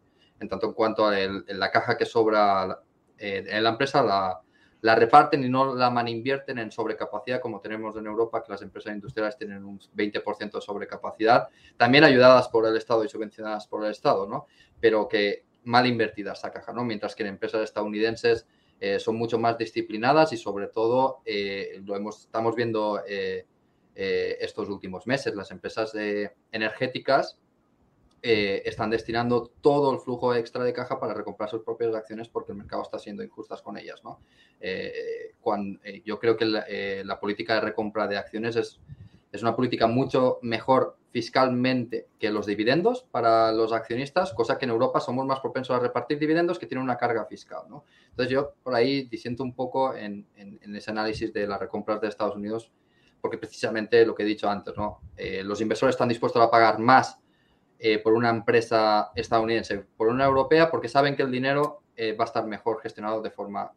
tanto en cuanto a la caja que sobra en la empresa, la la reparten y no la maninvierten en sobrecapacidad como tenemos en Europa, que las empresas industriales tienen un 20% de sobrecapacidad, también ayudadas por el Estado y subvencionadas por el Estado, ¿no? Pero que mal invertidas esa caja, ¿no? Mientras que en empresas estadounidenses eh, son mucho más disciplinadas y sobre todo eh, lo hemos, estamos viendo eh, estos últimos meses, las empresas energéticas eh, están destinando todo el flujo extra de caja para recomprar sus propias acciones porque el mercado está siendo injustas con ellas. ¿no? Eh, cuando, eh, yo creo que la, política de recompra de acciones es, es una política mucho mejor fiscalmente que los dividendos para los accionistas, cosa que en Europa somos más propensos a repartir dividendos que tienen una carga fiscal. ¿no? Entonces yo por ahí disiento un poco en, ese análisis de las recompras de Estados Unidos, porque precisamente lo que he dicho antes, ¿no? Los inversores están dispuestos a pagar más eh, por una empresa estadounidense, por una europea, porque saben que el dinero eh, va a estar mejor gestionado de forma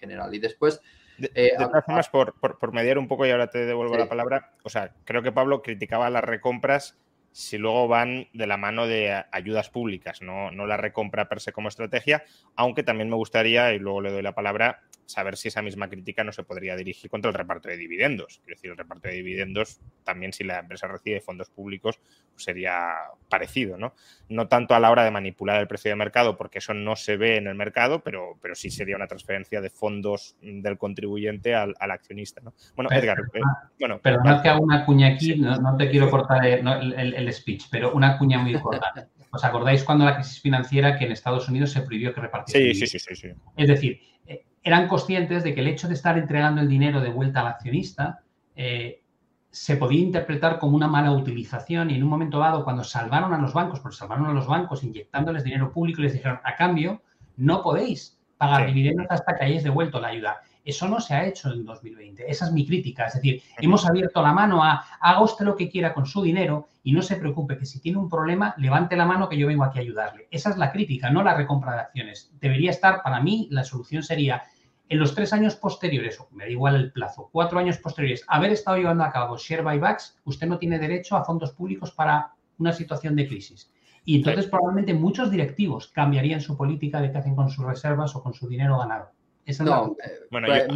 general. Y después... De, eh, todas formas, por, por, mediar un poco y ahora te devuelvo la palabra, o sea, creo que Pablo criticaba las recompras si luego van de la mano de ayudas públicas, no, no la recompra per se como estrategia, aunque también me gustaría, y luego le doy la palabra, saber si esa misma crítica no se podría dirigir contra el reparto de dividendos. Es decir, el reparto de dividendos también si la empresa recibe fondos públicos pues sería parecido, ¿no? No tanto a la hora de manipular el precio de mercado, porque eso no se ve en el mercado, pero, pero sí sería una transferencia de fondos del contribuyente al, accionista, ¿no? Bueno, Edgar, eh, bueno. Perdona que hago una cuña aquí, no, te quiero cortar el, speech, pero una cuña muy importante. ¿Os acordáis cuando la crisis financiera que en Estados Unidos se prohibió que repartiera? Sí, sí, sí, sí, Es decir, eran conscientes de que el hecho de estar entregando el dinero de vuelta al accionista eh, se podía interpretar como una mala utilización y en un momento dado, cuando salvaron a los bancos, porque salvaron a los bancos inyectándoles dinero público, les dijeron, a cambio, no podéis pagar dividendos hasta que hayáis devuelto la ayuda. Eso no se ha hecho en 2020. Esa es mi crítica. Es decir, hemos abierto la mano a haga usted lo que quiera con su dinero y no se preocupe que si tiene un problema, levante la mano que yo vengo aquí a ayudarle. Esa es la crítica, no la recompra de acciones. Debería estar, para mí, la solución sería en los tres años posteriores, o me da igual el plazo, cuatro años posteriores, haber estado llevando a cabo share buybacks, usted no tiene derecho a fondos públicos para una situación de crisis. Y entonces probablemente muchos directivos cambiarían su política de qué hacen con sus reservas o con su dinero ganado no, eh,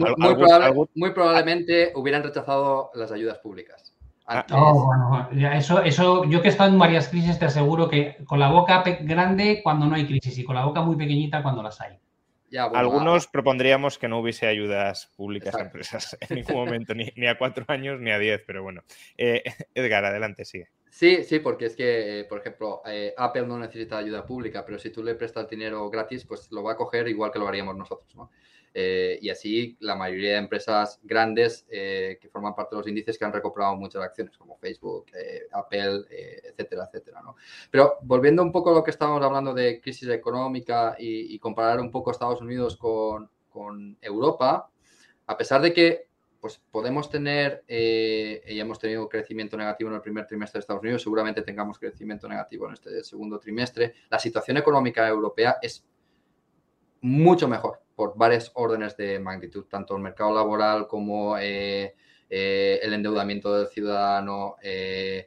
muy, probablemente hubieran rechazado las ayudas públicas. Ah, bueno, eso, eso, yo que he estado en varias crisis te aseguro que con la boca grande cuando no hay crisis y con la boca muy pequeñita cuando las hay. Algunos propondríamos que no hubiese ayudas públicas a empresas en ningún momento, ni, a cuatro años ni a diez, pero bueno. Eh, Edgar, adelante, sigue. Sí, sí, porque es que, por ejemplo, eh, Apple no necesita ayuda pública, pero si tú le prestas dinero gratis, pues lo va a coger igual que lo haríamos nosotros, ¿no? Eh, y así la mayoría de empresas grandes eh, que forman parte de los índices que han recuperado muchas acciones, como Facebook, eh, Apple, etcétera, etcétera. ¿no? Pero volviendo un poco a lo que estábamos hablando de crisis económica y, comparar un poco Estados Unidos con, con, Europa, a pesar de que pues, podemos tener, y hemos tenido crecimiento negativo en el primer trimestre de Estados Unidos, seguramente tengamos crecimiento negativo en este segundo trimestre, la situación económica europea es mucho mejor por varias órdenes de magnitud, tanto el mercado laboral como eh, eh, el endeudamiento del ciudadano. Eh,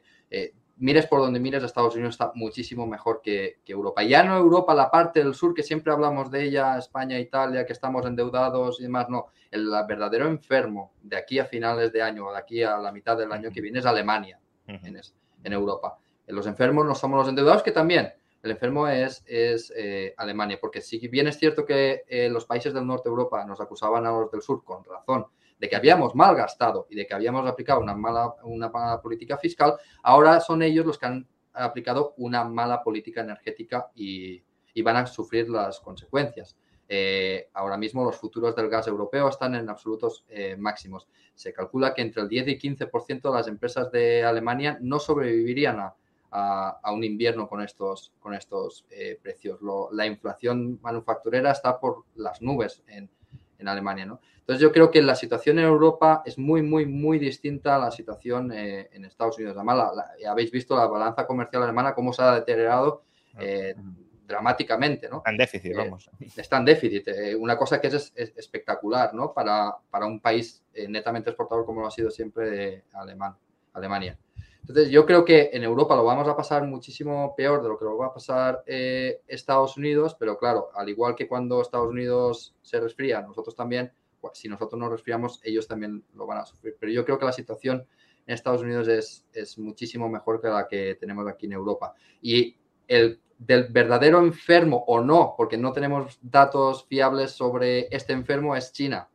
mires por donde mires, Estados Unidos está muchísimo mejor que, Europa. Ya no Europa, la parte del sur, que siempre hablamos de ella, España, Italia, que estamos endeudados y demás, no. El verdadero enfermo de aquí a finales de año o de aquí a la mitad del año que viene es Alemania, en, en Europa. Los enfermos no somos los endeudados, que también, el enfermo es, es eh, Alemania, porque si bien es cierto que eh, los países del norte de Europa nos acusaban a los del sur con razón de que habíamos malgastado y de que habíamos aplicado una mala, una mala política fiscal, ahora son ellos los que han aplicado una mala política energética y, van a sufrir las consecuencias. Eh, ahora mismo los futuros del gas europeo están en absolutos máximos. Se calcula que entre el 10 y 15% de las empresas de Alemania no sobrevivirían a, a, un invierno con estos, con estos eh, precios. la inflación manufacturera está por las nubes en, Alemania. ¿no? Entonces yo creo que la situación en Europa es muy, muy, muy distinta a la situación eh, en Estados Unidos. Además, habéis visto la balanza comercial alemana, cómo se ha deteriorado. Eh, dramáticamente, ¿no? Está en déficit, vamos. está en déficit. una cosa que es, espectacular, ¿no? Para, para un país netamente exportador como lo ha sido siempre Alemán, Alemania. Entonces, yo creo que en Europa lo vamos a pasar muchísimo peor de lo que lo va a pasar eh, Estados Unidos, pero claro, al igual que cuando Estados Unidos se resfría, nosotros también, pues, si nosotros nos resfriamos, ellos también lo van a sufrir. Pero yo creo que la situación en Estados Unidos es, es muchísimo mejor que la que tenemos aquí en Europa. Y el del verdadero enfermo o no, porque no tenemos datos fiables sobre este enfermo, es China.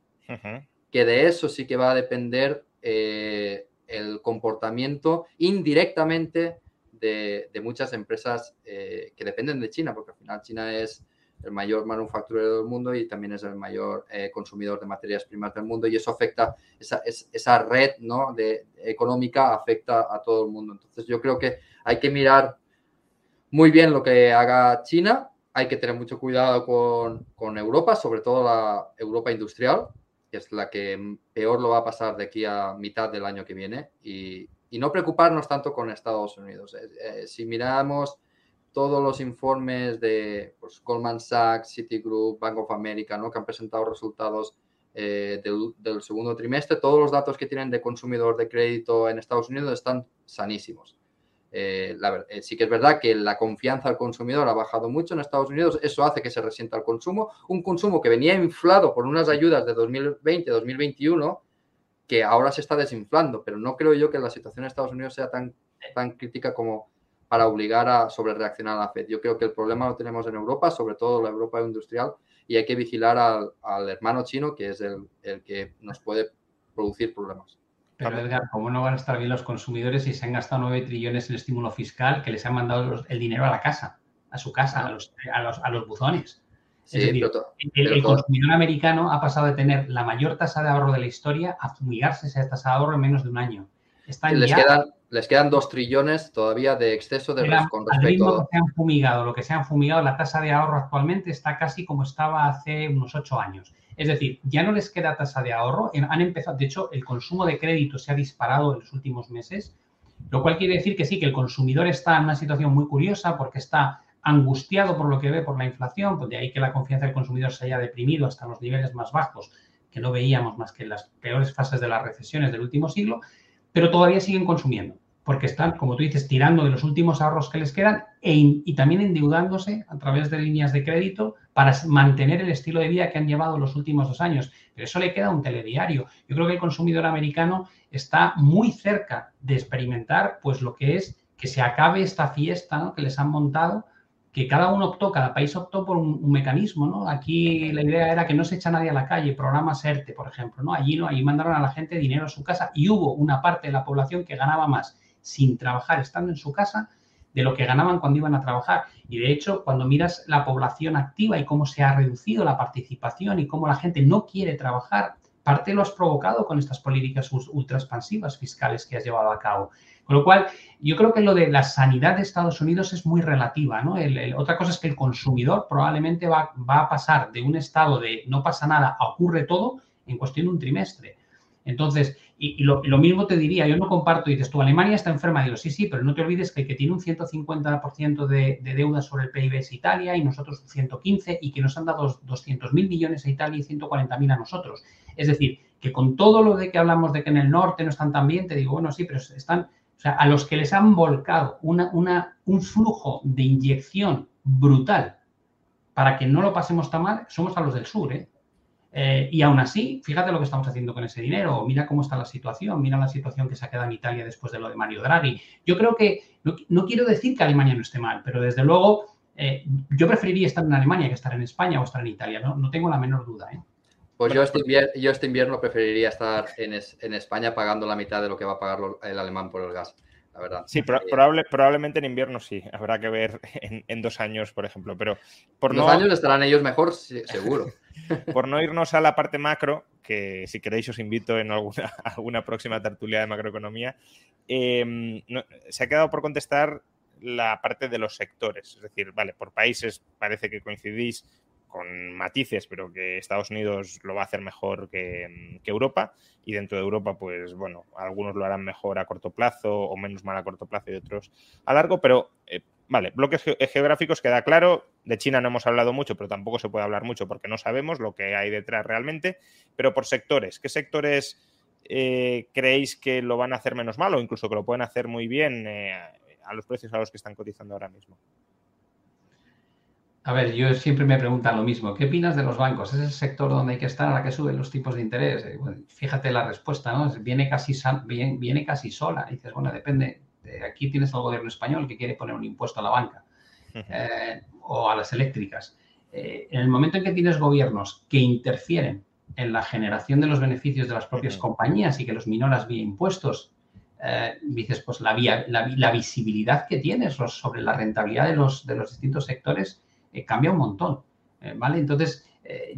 Que de eso sí que va a depender eh, el comportamiento indirectamente de, muchas empresas eh, que dependen de China, porque al final China es el mayor manufacturero del mundo y también es el mayor eh, consumidor de materias primas del mundo y eso afecta, esa, esa red ¿no? económica afecta a todo el mundo. Entonces yo creo que hay que mirar muy bien lo que haga China, hay que tener mucho cuidado con, con Europa, sobre todo la Europa industrial, que es la que peor lo va a pasar de aquí a mitad del año que viene y, no preocuparnos tanto con Estados Unidos. Eh, eh, si miramos todos los informes de pues, Goldman Sachs, Citigroup, Bank of America, ¿no? que han presentado resultados eh, del, segundo trimestre, todos los datos que tienen de consumidor de crédito en Estados Unidos están sanísimos. Eh, eh, sí que es verdad que la confianza al consumidor ha bajado mucho en Estados Unidos, eso hace que se resienta el consumo, un consumo que venía inflado por unas ayudas de 2020-2021 que ahora se está desinflando, pero no creo yo que la situación en Estados Unidos sea tan, tan crítica como, para obligar a sobre reaccionar a la Fed. Yo creo que el problema lo tenemos en Europa, sobre todo la Europa industrial, y hay que vigilar al, hermano chino, que es el, que nos puede producir problemas. Pero Edgar, ¿cómo no van a estar bien los consumidores si se han gastado 9 trillones en estímulo fiscal que les han mandado el dinero a la casa, a su casa, a los, a los, buzones? el, consumidor americano ha pasado de tener la mayor tasa de ahorro de la historia a fumigarse esa tasa de ahorro en menos de un año. Les, quedan, les quedan dos trillones todavía de exceso de con respecto a... que se han fumigado, lo que se han fumigado, la tasa de ahorro actualmente está casi como estaba hace unos ocho años. Es decir, ya no les queda tasa de ahorro, han empezado, de hecho, el consumo de crédito se ha disparado en los últimos meses, lo cual quiere decir que sí, que el consumidor está en una situación muy curiosa porque está angustiado por lo que ve por la inflación, pues de ahí que la confianza del consumidor se haya deprimido hasta los niveles más bajos que no veíamos más que en las peores fases de las recesiones del último siglo, pero todavía siguen consumiendo, porque están, como tú dices, tirando de los últimos ahorros que les quedan e y también endeudándose a través de líneas de crédito para mantener el estilo de vida que han llevado los últimos dos años. Pero eso le queda un telediario. Yo creo que el consumidor americano está muy cerca de experimentar pues lo que es que se acabe esta fiesta que les han montado que cada uno optó, cada país optó por un, mecanismo, ¿no? Aquí la idea era que no se echa nadie a la calle, programa SERTE, por ejemplo, ¿no? Allí no, allí mandaron a la gente dinero a su casa y hubo una parte de la población que ganaba más sin trabajar estando en su casa de lo que ganaban cuando iban a trabajar. Y de hecho, cuando miras la población activa y cómo se ha reducido la participación y cómo la gente no quiere trabajar, parte lo has provocado con estas políticas ultra expansivas fiscales que has llevado a cabo. Con lo cual, yo creo que lo de la sanidad de Estados Unidos es muy relativa, ¿no? otra cosa es que el consumidor probablemente va, a pasar de un estado de no pasa nada ocurre todo en cuestión de un trimestre. Entonces, y, lo, mismo te diría, yo no comparto, dices tú, Alemania está enferma, digo, sí, sí, pero no te olvides que el que tiene un 150% de, de deuda sobre el PIB es Italia y nosotros un 115 y que nos han dado 200.000 millones a Italia y 140.000 a nosotros. Es decir, que con todo lo de que hablamos de que en el norte no están tan bien, te digo, bueno, sí, pero están, o sea, a los que les han volcado una, una, un flujo de inyección brutal para que no lo pasemos tan mal, somos a los del sur. ¿eh? Eh, y aún así, fíjate lo que estamos haciendo con ese dinero, mira cómo está la situación, mira la situación que se ha quedado en Italia después de lo de Mario Draghi. Yo creo que, no, quiero decir que Alemania no esté mal, pero desde luego eh, yo preferiría estar en Alemania que estar en España o estar en Italia, no, no tengo la menor duda. ¿eh? Pues yo este, invierno, yo este invierno preferiría estar en, en, España pagando la mitad de lo que va a pagar el alemán por el gas, la verdad. Sí, probable, probablemente en invierno sí. Habrá que ver en, dos años, por ejemplo. Pero por en dos años estarán ellos mejor, seguro. por no irnos a la parte macro, que si queréis os invito en alguna, próxima tertulia de macroeconomía, em, se ha quedado por contestar la parte de los sectores. Es decir, vale, por países parece que coincidís con matices, pero que Estados Unidos lo va a hacer mejor que, Europa. Y dentro de Europa, pues bueno, algunos lo harán mejor a corto plazo o menos mal a corto plazo y otros a largo. Pero eh, vale, bloques geográficos queda claro. De China no hemos hablado mucho, pero tampoco se puede hablar mucho porque no sabemos lo que hay detrás realmente. Pero por sectores, ¿qué sectores eh, creéis que lo van a hacer menos mal o incluso que lo pueden hacer muy bien eh, a los precios a los que están cotizando ahora mismo? A ver, yo siempre me preguntan lo mismo. ¿Qué opinas de los bancos? ¿Es el sector donde hay que estar a la que suben los tipos de interés? Eh, fíjate la respuesta, ¿no? Viene casi, viene, viene casi sola. dices, bueno, depende. Aquí tienes al gobierno español que quiere poner un impuesto a la banca eh, o a las eléctricas. Eh, en el momento en que tienes gobiernos que interfieren en la generación de los beneficios de las propias compañías y que los minoras vía impuestos, dices, pues la, vía, la, visibilidad que tienes sobre la rentabilidad de los, de los distintos sectores eh, cambia un montón. ¿vale? Entonces,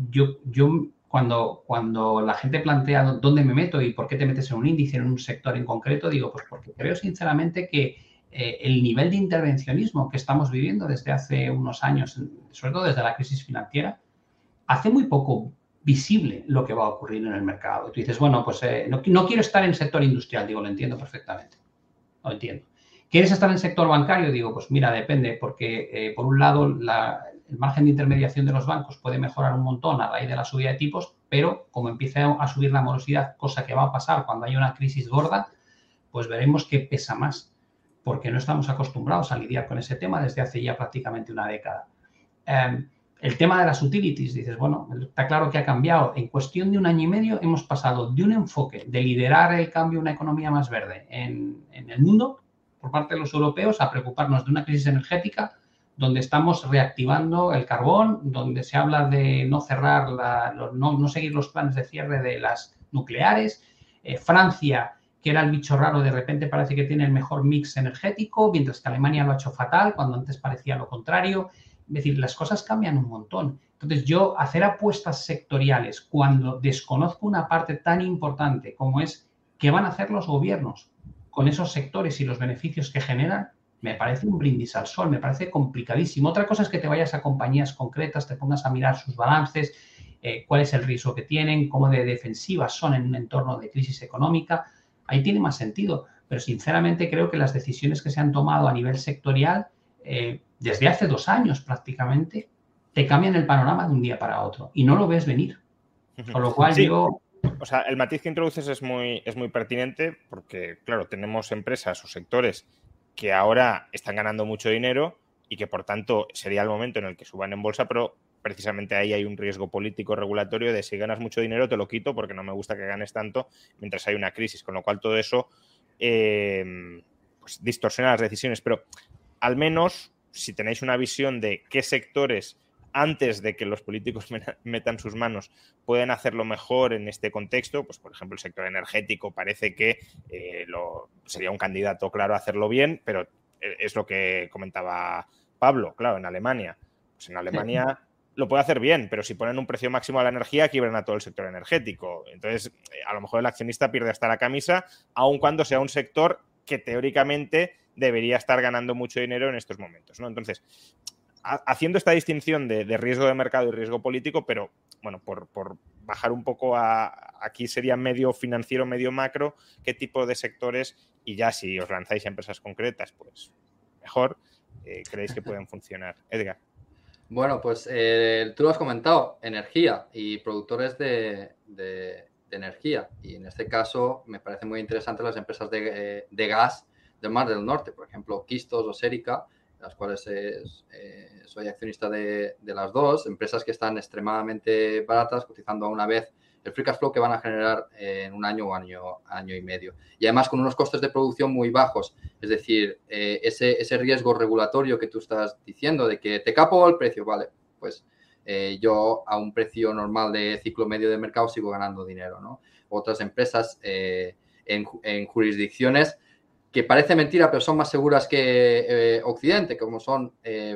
yo, yo cuando, la gente plantea dónde me meto y por qué te metes en un índice, en un sector en concreto, digo, pues porque creo sinceramente que eh, el nivel de intervencionismo que estamos viviendo desde hace unos años, sobre todo desde la crisis financiera, hace muy poco visible lo que va a ocurrir en el mercado. Tú dices, bueno, pues eh, no, quiero estar en el sector industrial, digo, lo entiendo perfectamente, lo entiendo. ¿Quieres estar en el sector bancario? Digo, pues mira, depende, porque eh, por un lado el margen de intermediación de los bancos puede mejorar un montón a raíz de la subida de tipos, pero como empiece a subir la morosidad, cosa que va a pasar cuando haya una crisis gorda, pues veremos qué pesa más porque no estamos acostumbrados a lidiar con ese tema desde hace ya prácticamente una década. Em, el tema de las utilities, dices, bueno, está claro que ha cambiado. En cuestión de un año y medio hemos pasado de un enfoque de liderar el cambio a una economía más verde en, el mundo por parte de los europeos a preocuparnos de una crisis energética donde estamos reactivando el carbón, donde se habla de no cerrar, no, seguir los planes de cierre de las nucleares. Eh, Francia que era el bicho raro, de repente parece que tiene el mejor mix energético, mientras que Alemania lo ha hecho fatal, cuando antes parecía lo contrario. Es decir, las cosas cambian un montón. Entonces, yo hacer apuestas sectoriales cuando desconozco una parte tan importante como es qué van a hacer los gobiernos con esos sectores y los beneficios que generan, me parece un brindis al sol, me parece complicadísimo. Otra cosa es que te vayas a compañías concretas, te pongas a mirar sus balances, eh, cuál es el riesgo que tienen, cómo de defensivas son en un entorno de crisis económica ahí tiene más sentido. Pero sinceramente creo que las decisiones que se han tomado a nivel sectorial, eh, desde hace dos años prácticamente, te cambian el panorama de un día para otro y no lo ves venir. Con lo cual yo... O sea, el matiz que introduces es muy, es muy pertinente porque, claro, tenemos empresas o sectores que ahora están ganando mucho dinero y que, por tanto, sería el momento en el que suban en bolsa, pero precisamente ahí hay un riesgo político regulatorio de si ganas mucho dinero te lo quito porque no me gusta que ganes tanto mientras hay una crisis, con lo cual todo eso em, pues distorsiona las decisiones, pero al menos si tenéis una visión de qué sectores antes de que los políticos metan sus manos pueden hacerlo mejor en este contexto, pues por ejemplo el sector energético parece que eh, lo, sería un candidato claro a hacerlo bien, pero eh, es lo que comentaba Pablo, claro, en Alemania. Pues en Alemania lo puede hacer bien, pero si ponen un precio máximo a la energía, quiebran a todo el sector energético. Entonces, eh, a lo mejor el accionista pierde hasta la camisa, aun cuando sea un sector que teóricamente debería estar ganando mucho dinero en estos momentos. ¿no? Entonces, haciendo esta distinción de, riesgo de mercado y riesgo político, pero bueno, por, bajar un poco a aquí sería medio financiero, medio macro, qué tipo de sectores, y ya si os lanzáis a empresas concretas, pues mejor, eh, creéis que pueden funcionar. Edgar. Bueno, pues eh, tú lo has comentado, energía y productores de, energía. Y en este caso me parece muy interesante las empresas de, eh, gas del Mar del Norte, por ejemplo, Quistos o Serica, las cuales eh, soy accionista de, de, las dos, empresas que están extremadamente baratas, cotizando a una vez el free cash flow que van a generar en un año o año, año y medio. Y además con unos costes de producción muy bajos. Es decir, eh, ese, ese, riesgo regulatorio que tú estás diciendo de que te capo el precio, vale, pues eh, yo a un precio normal de ciclo medio de mercado sigo ganando dinero, ¿no? Otras empresas en, en, jurisdicciones que parece mentira, pero son más seguras que Occidente, como son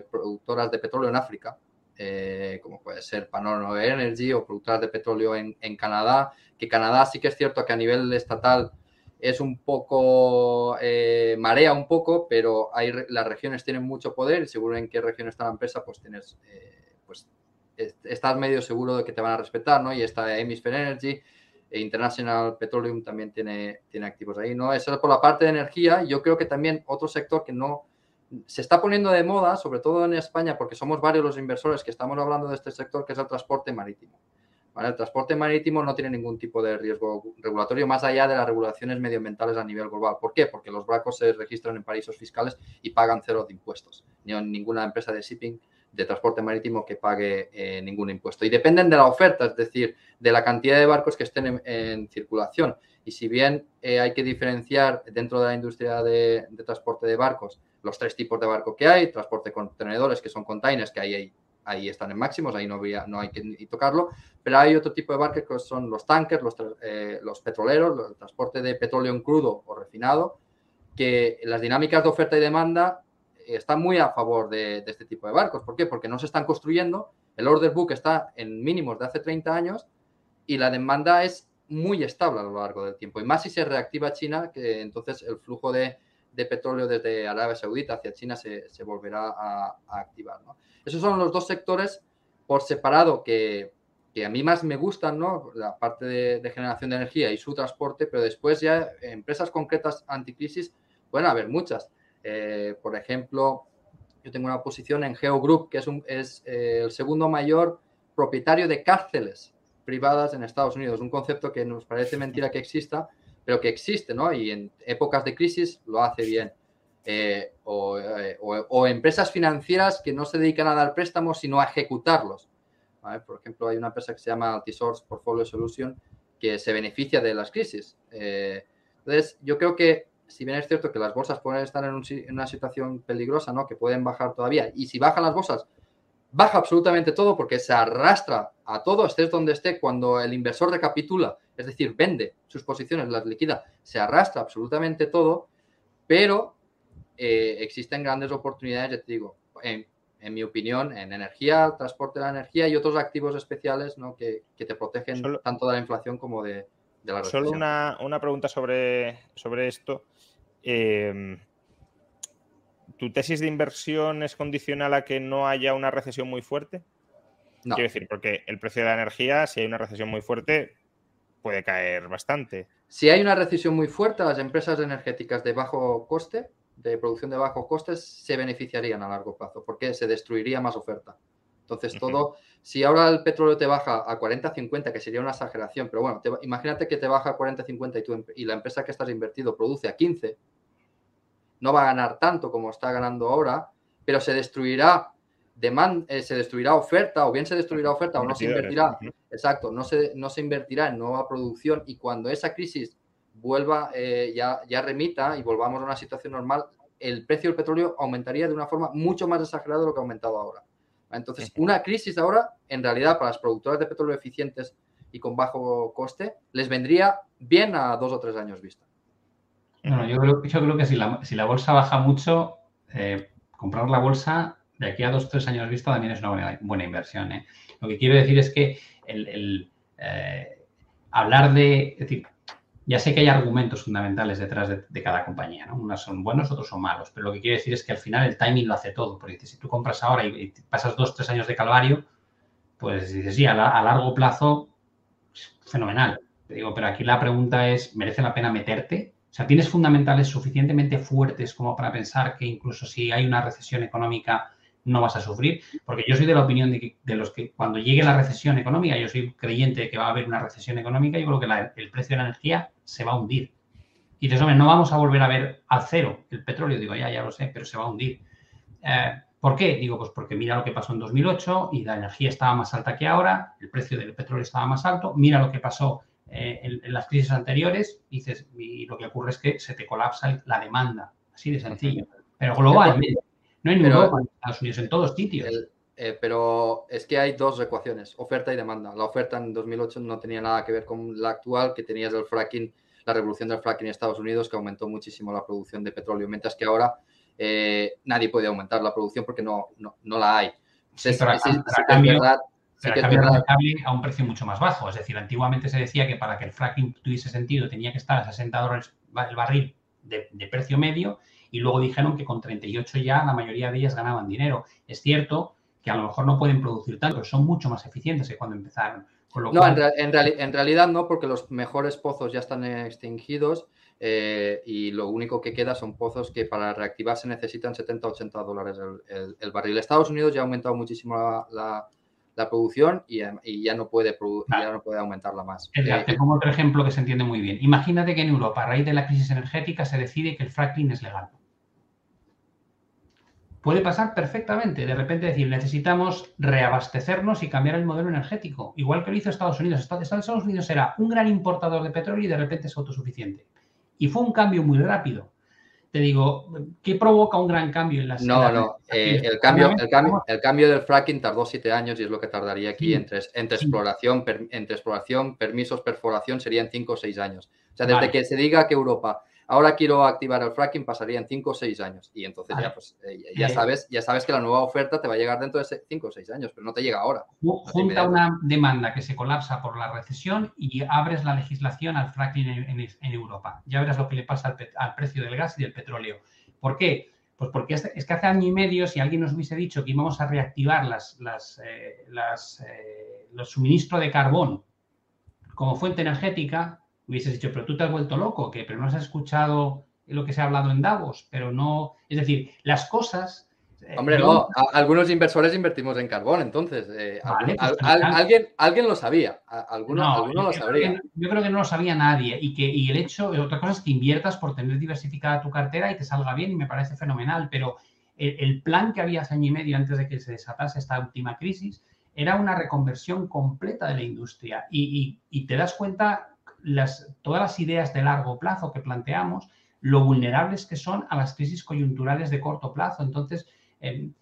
productoras de petróleo en África, eh, como puede ser Panoro Energy o productoras de petróleo en, Canadá, que Canadá sí que es cierto que a nivel estatal es un poco, eh, marea un poco, pero hay, las regiones tienen mucho poder y seguro en qué región está la empresa, pues tienes, eh, pues estás medio seguro de que te van a respetar, ¿no? Y está Hemisphere Energy, International Petroleum también tiene, tiene activos ahí, ¿no? Eso es por la parte de energía. Yo creo que también otro sector que no, se está poniendo de moda, sobre todo en España, porque somos varios los inversores que estamos hablando de este sector, que es el transporte marítimo. El transporte marítimo no tiene ningún tipo de riesgo regulatorio más allá de las regulaciones medioambientales a nivel global. ¿Por qué? Porque los barcos se registran en paraísos fiscales y pagan cero de impuestos. Ni ninguna empresa de shipping de transporte marítimo que pague eh, ningún impuesto. Y dependen de la oferta, es decir, de la cantidad de barcos que estén en, circulación. Y si bien eh, hay que diferenciar dentro de la industria de transporte de barcos los tres tipos de barco que hay, transporte con contenedores, que son containers, que ahí, ahí, están en máximos, ahí no, no hay que tocarlo, pero hay otro tipo de barcos que son los tankers, los, eh, los petroleros, el transporte de petróleo crudo o refinado, que las dinámicas de oferta y demanda están muy a favor de, este tipo de barcos. ¿Por qué? Porque no se están construyendo el order book está en mínimos de hace 30 años y la demanda es muy estable a lo largo del tiempo. Y más si se reactiva China, que entonces el flujo de, petróleo desde Arabia Saudita hacia China se, volverá a, activar. Esos son los dos sectores por separado que, a mí más me gustan, ¿no? La parte de, generación de energía y su transporte, pero después ya empresas concretas anticrisis pueden haber muchas. Eh, por ejemplo, yo tengo una posición en GeoGroup, que es, un, es eh, el segundo mayor propietario de cárceles privadas en Estados Unidos. Un concepto que nos parece mentira que exista, pero que existe, ¿no? Y en épocas de crisis lo hace bien. Eh, eh, o, empresas financieras que no se dedican a dar préstamos, sino a ejecutarlos. Por ejemplo, hay una empresa que se llama Altisource Portfolio Solution que se beneficia de las crisis. Eh, entonces, yo creo que si bien es cierto que las bolsas pueden estar en, en, una situación peligrosa, ¿no? Que pueden bajar todavía. Y si bajan las bolsas, baja absolutamente todo porque se arrastra a todo, estés donde esté, cuando el inversor recapitula, es decir, vende sus posiciones, las liquida, se arrastra absolutamente todo, pero eh, existen grandes oportunidades, ya te digo, en, mi opinión, en energía, transporte de la energía y otros activos especiales ¿no? que, te protegen tanto de la inflación como de, la. Solo una, pregunta sobre, sobre esto. Eh, ¿Tu tesis de inversión es condicional a que no haya una recesión muy fuerte? No. Quiero decir, porque el precio de la energía, si hay una recesión muy fuerte, puede caer bastante. Si hay una recesión muy fuerte, las empresas energéticas de bajo coste, de producción de bajos costes, se beneficiarían a largo plazo, porque se destruiría más oferta. Entonces, todo, si ahora el petróleo te baja a 40, 50, que sería una exageración, pero bueno, imagínate que te baja a 40, 50 y, tú, y la empresa que estás invertido produce a 15, no va a ganar tanto como está ganando ahora, pero se destruirá demand, eh, se destruirá oferta, o bien se destruirá oferta o no se invertirá, exacto, no se, no se invertirá en nueva producción y cuando esa crisis vuelva, eh, ya, ya remita y volvamos a una situación normal, el precio del petróleo aumentaría de una forma mucho más exagerada de lo que ha aumentado ahora. Entonces, una crisis ahora, en realidad, para las productoras de petróleo eficientes y con bajo coste, les vendría bien a dos o tres años vista. Bueno, yo creo, yo creo que si la, si la bolsa baja mucho, eh, comprar la bolsa de aquí a dos o tres años vista también es una buena, inversión. ¿eh? Lo que quiero decir es que el, eh, hablar de, es decir, ya sé que hay argumentos fundamentales detrás de, cada compañía, ¿no? Unos son buenos, otros son malos, pero lo que quiero decir es que al final el timing lo hace todo, porque si tú compras ahora y, pasas dos, tres años de calvario, pues dices, sí, a, largo plazo, fenomenal. Te digo, pero aquí la pregunta es, ¿merece la pena meterte? O sea, tienes fundamentales suficientemente fuertes como para pensar que incluso si hay una recesión económica no vas a sufrir, porque yo soy de la opinión de, que, de los que cuando llegue la recesión económica, yo soy creyente de que va a haber una recesión económica, yo creo que el precio de la energía se va a hundir. Y dices, hombre, no vamos a volver a ver al cero el petróleo. Digo, ya, ya lo sé, pero se va a hundir. Eh, ¿Por qué? Digo, pues porque mira lo que pasó en 2008 y la energía estaba más alta que ahora, el precio del petróleo estaba más alto, mira lo que pasó eh, en, las crisis anteriores, dices, y lo que ocurre es que se te colapsa la demanda, así de sencillo. Pero globalmente, no en Europa, en Estados Unidos, en todos sitios. Eh, pero es que hay dos ecuaciones, oferta y demanda. La oferta en 2008 no tenía nada que ver con la actual, que tenías el fracking, la revolución del fracking en Estados Unidos, que aumentó muchísimo la producción de petróleo, mientras que ahora eh, nadie puede aumentar la producción porque no, no, la hay. es, a un precio mucho más bajo. Es decir, antiguamente se decía que para que el fracking tuviese sentido tenía que estar a 60 dólares el barril de, precio medio y luego dijeron que con 38 ya la mayoría de ellas ganaban dinero. Es cierto que a lo mejor no pueden producir tanto, pero son mucho más eficientes que cuando empezaron. no, en, realidad no, porque los mejores pozos ya están extinguidos eh, y lo único que queda son pozos que para reactivarse necesitan 70-80 dólares el, barril. Estados Unidos ya ha aumentado muchísimo la la producción y, ya, no puede ya no puede aumentarla más. Eh, te pongo otro ejemplo que se entiende muy bien. Imagínate que en Europa, a raíz de la crisis energética, se decide que el fracking es legal. Puede pasar perfectamente. De repente decir, necesitamos reabastecernos y cambiar el modelo energético. Igual que lo hizo Estados Unidos. Estados Unidos era un gran importador de petróleo y de repente es autosuficiente. Y fue un cambio muy rápido te digo, ¿qué provoca un gran cambio en las No, no, eh, el, cambio, el, cambio, el cambio del fracking tardó siete años y es lo que tardaría aquí entre, entre, exploración, entre exploración, permisos, perforación serían cinco o seis años. O sea, desde que se diga que Europa ahora quiero activar el fracking, pasaría en 5 o 6 años. Y entonces ya, pues, eh, ya, sabes, ya sabes que la nueva oferta te va a llegar dentro de 5 o 6 años, pero no te llega ahora. Junta una demanda que se colapsa por la recesión y abres la legislación al fracking en, en- en Europa. Ya verás lo que le pasa al, al precio del gas y del petróleo. ¿Por qué? Pues porque es, es que hace año y medio, si alguien nos hubiese dicho que íbamos a reactivar las, las, eh, las, eh, los suministros de carbón como fuente energética, hubieses dicho, pero tú te has vuelto loco, que pero no has escuchado lo que se ha hablado en Davos, pero no, es decir, las cosas... eh, Hombre, yo- no, a- algunos inversores invertimos en carbón, entonces eh, Vale, algún- pues al- al- fenomenal. alguien, alguien lo sabía, a- alguno, No, alguno lo yo creo sabría. que- yo creo que no lo sabía nadie y que y el hecho, otra cosa es que inviertas por tener diversificada tu cartera y te salga bien y me parece fenomenal, pero el, el plan que había hace año y medio antes de que se desatase esta última crisis era una reconversión completa de la industria y, y- y te das cuenta las, todas las ideas de largo plazo que planteamos, lo vulnerables que son a las crisis coyunturales de corto plazo. Entonces, em,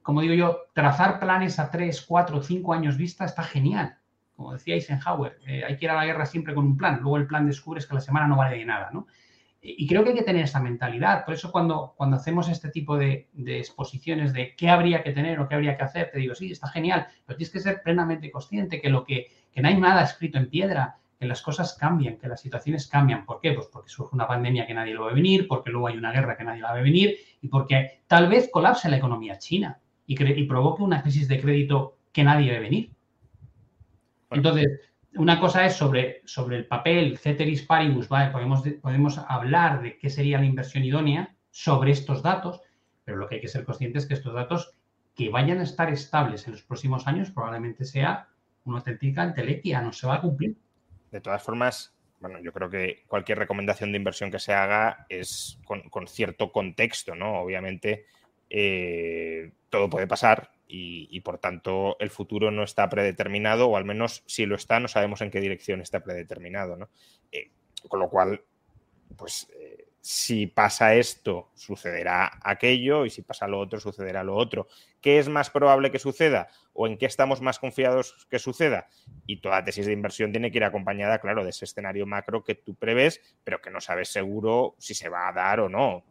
como digo yo, trazar planes a tres, cuatro, cinco años vista está genial. Como decía Eisenhower, eh, hay que ir a la guerra siempre con un plan. Luego el plan descubres que la semana no vale de nada, ¿no? Y y creo que hay que tener esa mentalidad. Por eso cuando, cuando hacemos este tipo de, de exposiciones de qué habría que tener o qué habría que hacer, te digo, sí, está genial, pero tienes que ser plenamente consciente que, lo que, que no hay nada escrito en piedra, que las cosas cambian, que las situaciones cambian. ¿Por qué? Pues porque surge una pandemia que nadie lo ve venir, porque luego hay una guerra que nadie la ve venir y porque tal vez colapse la economía china y, provoque una crisis de crédito que nadie ve venir. Bueno. Entonces, una cosa es sobre, sobre el papel, ceteris paribus, ¿vale? podemos, de- podemos hablar de qué sería la inversión idónea sobre estos datos, pero lo que hay que ser consciente es que estos datos que vayan a estar estables en los próximos años probablemente sea una auténtica entelequia, no se va a cumplir. De todas formas, bueno, yo creo que cualquier recomendación de inversión que se haga es con, cierto contexto, ¿no? Obviamente, eh, todo puede pasar y, y, por tanto el futuro no está predeterminado, o al menos si lo está, no sabemos en qué dirección está predeterminado, ¿no? Eh, con lo cual, pues eh, si pasa esto, sucederá aquello, y si pasa lo otro, sucederá lo otro. ¿Qué es más probable que suceda? ¿O en qué estamos más confiados que suceda? Y toda tesis de inversión tiene que ir acompañada, claro, de ese escenario macro que tú prevés, pero que no sabes seguro si se va a dar o no.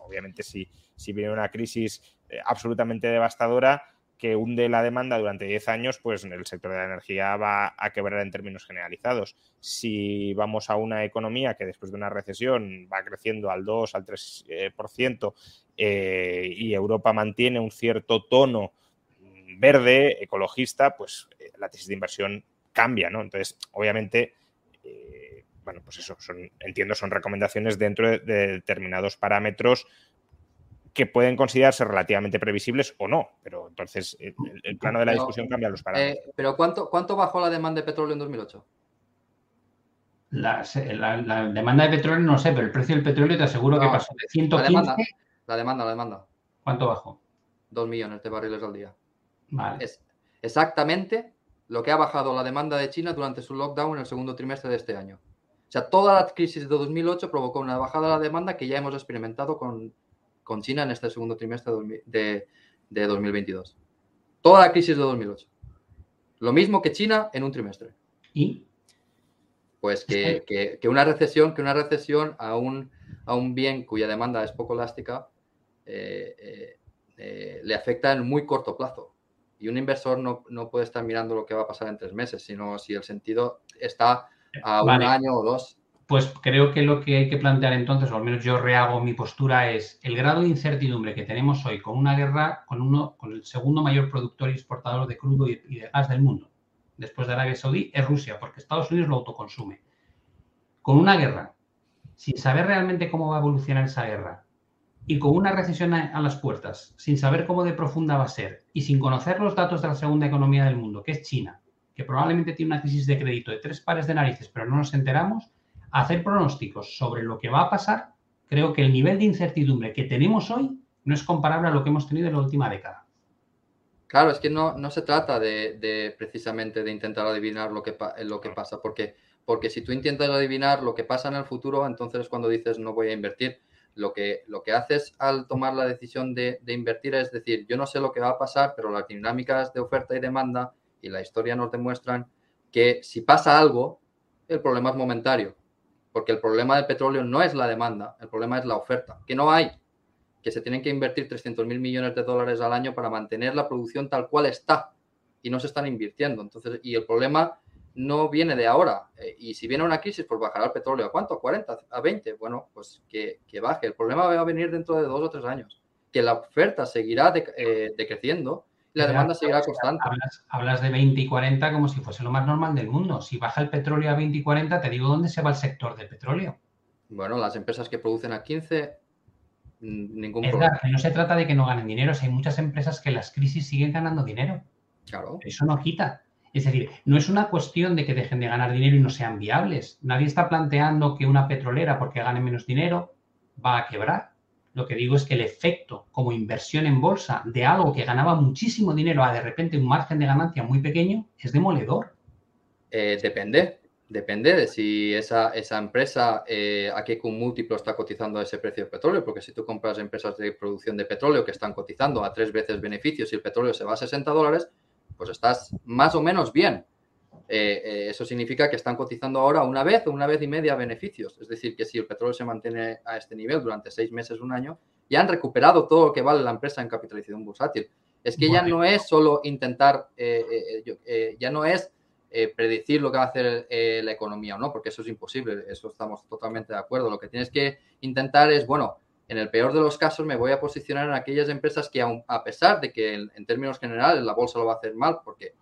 Obviamente, si, si viene una crisis eh, absolutamente devastadora que hunde la demanda durante 10 años, pues el sector de la energía va a quebrar en términos generalizados. Si vamos a una economía que después de una recesión va creciendo al 2, al 3%, eh, eh, y Europa mantiene un cierto tono verde, ecologista, pues eh, la tesis de inversión cambia, ¿no? Entonces, obviamente, bueno, pues eso, son, entiendo, son recomendaciones dentro de, de, determinados parámetros que pueden considerarse relativamente previsibles o no, pero entonces el, el plano de la pero, discusión cambia los parámetros. Eh, pero ¿cuánto, ¿cuánto bajó la demanda de petróleo en 2008? La, la, la, demanda de petróleo no sé, pero el precio del petróleo te aseguro no, que pasó de 115. La demanda, la demanda, la demanda. ¿Cuánto bajó? Dos millones de barriles al día. Vale. Es exactamente lo que ha bajado la demanda de China durante su lockdown en el segundo trimestre de este año. O sea, toda la crisis de 2008 provocó una bajada de la demanda que ya hemos experimentado con, con China en este segundo trimestre de, de 2022. Toda la crisis de 2008. Lo mismo que China en un trimestre. ¿Y? Pues que, que, que una recesión, que una recesión a un, a un bien cuya demanda es poco elástica eh, eh, eh, le afecta en muy corto plazo. Y un inversor no, no, puede estar mirando lo que va a pasar en tres meses, sino si el sentido está a vale. un año o dos. Pues creo que lo que hay que plantear entonces, o al menos yo rehago mi postura, es el grado de incertidumbre que tenemos hoy con una guerra, con, uno, con el segundo mayor productor y exportador de crudo y, y de gas del mundo, después de Arabia Saudí, es Rusia, porque Estados Unidos lo autoconsume. Con una guerra, sin saber realmente cómo va a evolucionar esa guerra, y con una recesión a las puertas, sin saber cómo de profunda va a ser, y sin conocer los datos de la segunda economía del mundo, que es China, que probablemente tiene una crisis de crédito de tres pares de narices, pero no nos enteramos, hacer pronósticos sobre lo que va a pasar, creo que el nivel de incertidumbre que tenemos hoy no es comparable a lo que hemos tenido en la última década. Claro, es que no, no se trata de, de, precisamente de intentar adivinar lo que, lo que pasa, porque, porque si tú intentas adivinar lo que pasa en el futuro, entonces es cuando dices no voy a invertir. Lo que, lo que haces al tomar la decisión de, de invertir es decir, yo no sé lo que va a pasar, pero las dinámicas de oferta y demanda y la historia nos demuestran que si pasa algo, el problema es momentario. Porque el problema del petróleo no es la demanda, el problema es la oferta, que no hay, que se tienen que invertir 300 mil millones de dólares al año para mantener la producción tal cual está y no se están invirtiendo. Entonces, y el problema no viene de ahora. Eh, y si viene una crisis, pues bajará el petróleo. ¿A cuánto? ¿A 40? ¿A 20? Bueno, pues que, baje. El problema va a venir dentro de dos o tres años. Que la oferta seguirá eh, decreciendo la demanda seguirá constante. Hablas, de 20 y 40 como si fuese lo más normal del mundo. Si baja el petróleo a 20 y 40, te digo dónde se va el sector del petróleo. Bueno, las empresas que producen a 15, mm, ningún problema. no se trata de que no ganen dinero. hay muchas empresas que en las crisis siguen ganando dinero. Claro. Eso no quita. Es decir, no es una cuestión de que dejen de ganar dinero y no sean viables. Nadie está planteando que una petrolera, porque gane menos dinero, va a quebrar. Lo que digo es que el efecto como inversión en bolsa de algo que ganaba muchísimo dinero a de repente un margen de ganancia muy pequeño es demoledor. Eh, depende, depende de si esa, esa empresa eh, a qué múltiplo está cotizando ese precio del petróleo, porque si tú compras empresas de producción de petróleo que están cotizando a tres veces beneficios y el petróleo se va a 60 dólares, pues estás más o menos bien. Eh, eh, eso significa que están cotizando ahora una vez o una vez y media beneficios. Es decir, que si el petróleo se mantiene a este nivel durante seis meses, un año, ya han recuperado todo lo que vale la empresa en capitalización bursátil. Es que ya no es solo intentar, eh, ya no es predecir lo que va a hacer la economía o no, porque eso es imposible, eso estamos totalmente de acuerdo. Lo que tienes que intentar es, bueno, en el peor de los casos me voy a posicionar en aquellas empresas que a pesar de que en, términos generales la bolsa lo va a hacer mal, porque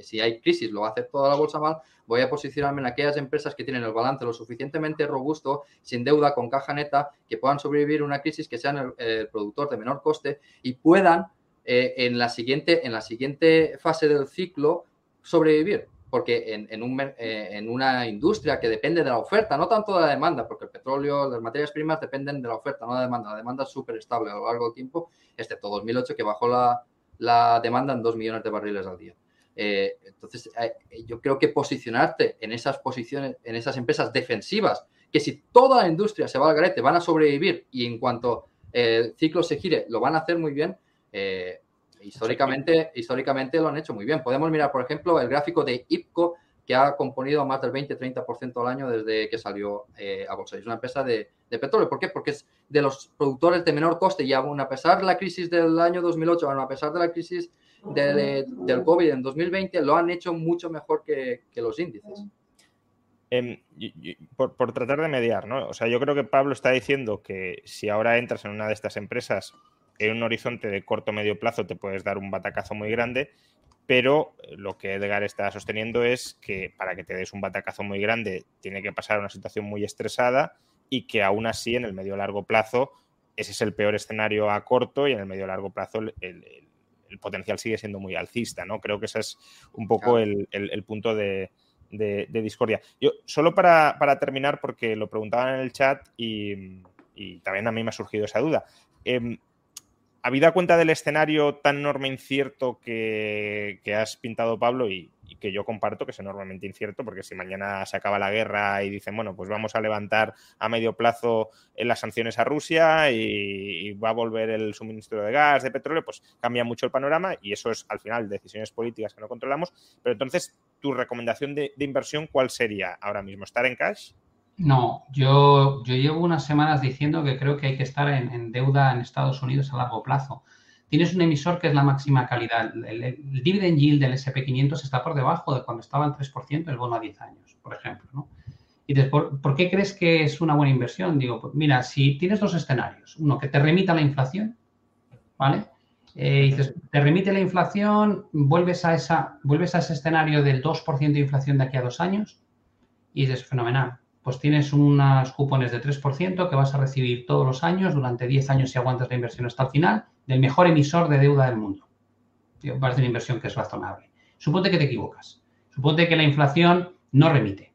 si hay crisis lo va a hacer toda la bolsa mal, voy a posicionarme en aquellas empresas que tienen el balance lo suficientemente robusto, sin deuda, con caja neta, que puedan sobrevivir una crisis, que sean el, productor de menor coste y puedan eh, en, la siguiente, en la siguiente fase del ciclo sobrevivir porque eh, en, una industria que depende de la oferta, no tanto de la demanda, porque el petróleo, las materias primas dependen de la oferta, no de la demanda. La demanda es súper estable a lo largo del tiempo, excepto 2008 que bajó la, demanda en 2 millones de barriles al día. Eh, entonces, eh, yo creo que posicionarte en esas posiciones, en esas empresas defensivas, que si toda la industria se va al garete, van a sobrevivir y en cuanto el ciclo se gire, lo van a hacer muy bien, Históricamente, históricamente lo han hecho muy bien. Podemos mirar, por ejemplo, el gráfico de IPCO, que ha componido más del 20-30% al año desde que salió eh, a bolsa. Es una empresa de, petróleo. ¿Por qué? Porque es de los productores de menor coste y aún a pesar de la crisis del año 2008, aún a pesar de la crisis del COVID en 2020, lo han hecho mucho mejor que, los índices. Em, por, por, tratar de mediar, ¿no? O sea, yo creo que Pablo está diciendo que si ahora entras en una de estas empresas en un horizonte de corto medio plazo te puedes dar un batacazo muy grande, pero lo que Edgar está sosteniendo es que para que te des un batacazo muy grande tiene que pasar una situación muy estresada y que aún así en el medio largo plazo ese es el peor escenario a corto y en el medio largo plazo el, potencial sigue siendo muy alcista, ¿no? Creo que ese es un poco el, punto de, discordia. Yo, solo para, terminar, porque lo preguntaban en el chat y, también a mí me ha surgido esa duda. Em, habida cuenta del escenario tan enorme incierto que, has pintado, Pablo, y, que yo comparto, que es enormemente incierto, porque si mañana se acaba la guerra y dicen, bueno, pues vamos a levantar a medio plazo las sanciones a Rusia y, va a volver el suministro de gas, de petróleo, pues cambia mucho el panorama y eso es al final decisiones políticas que no controlamos. Pero entonces, tu recomendación de inversión, ¿cuál sería ahora mismo? ¿Estar en cash? No, yo, yo llevo unas semanas diciendo que creo que hay que estar en, deuda en Estados Unidos a largo plazo. Tienes un emisor que es la máxima calidad. El, dividend yield del SP500 está por debajo de cuando estaba en 3% el bono a 10 años, por ejemplo. ¿no? Y después, ¿por qué crees que es una buena inversión? Digo, pues mira, si tienes dos escenarios, uno que te remita la inflación, ¿vale? Eh, dices, te remite la inflación, vuelves a, esa, vuelves a ese escenario del 2% de inflación de aquí a dos años y dices, fenomenal, pues tienes unos cupones de 3% que vas a recibir todos los años durante 10 años si aguantas la inversión hasta el final del mejor emisor de deuda del mundo. Parece una inversión que es razonable. Suponte que te equivocas. Suponte que la inflación no remite.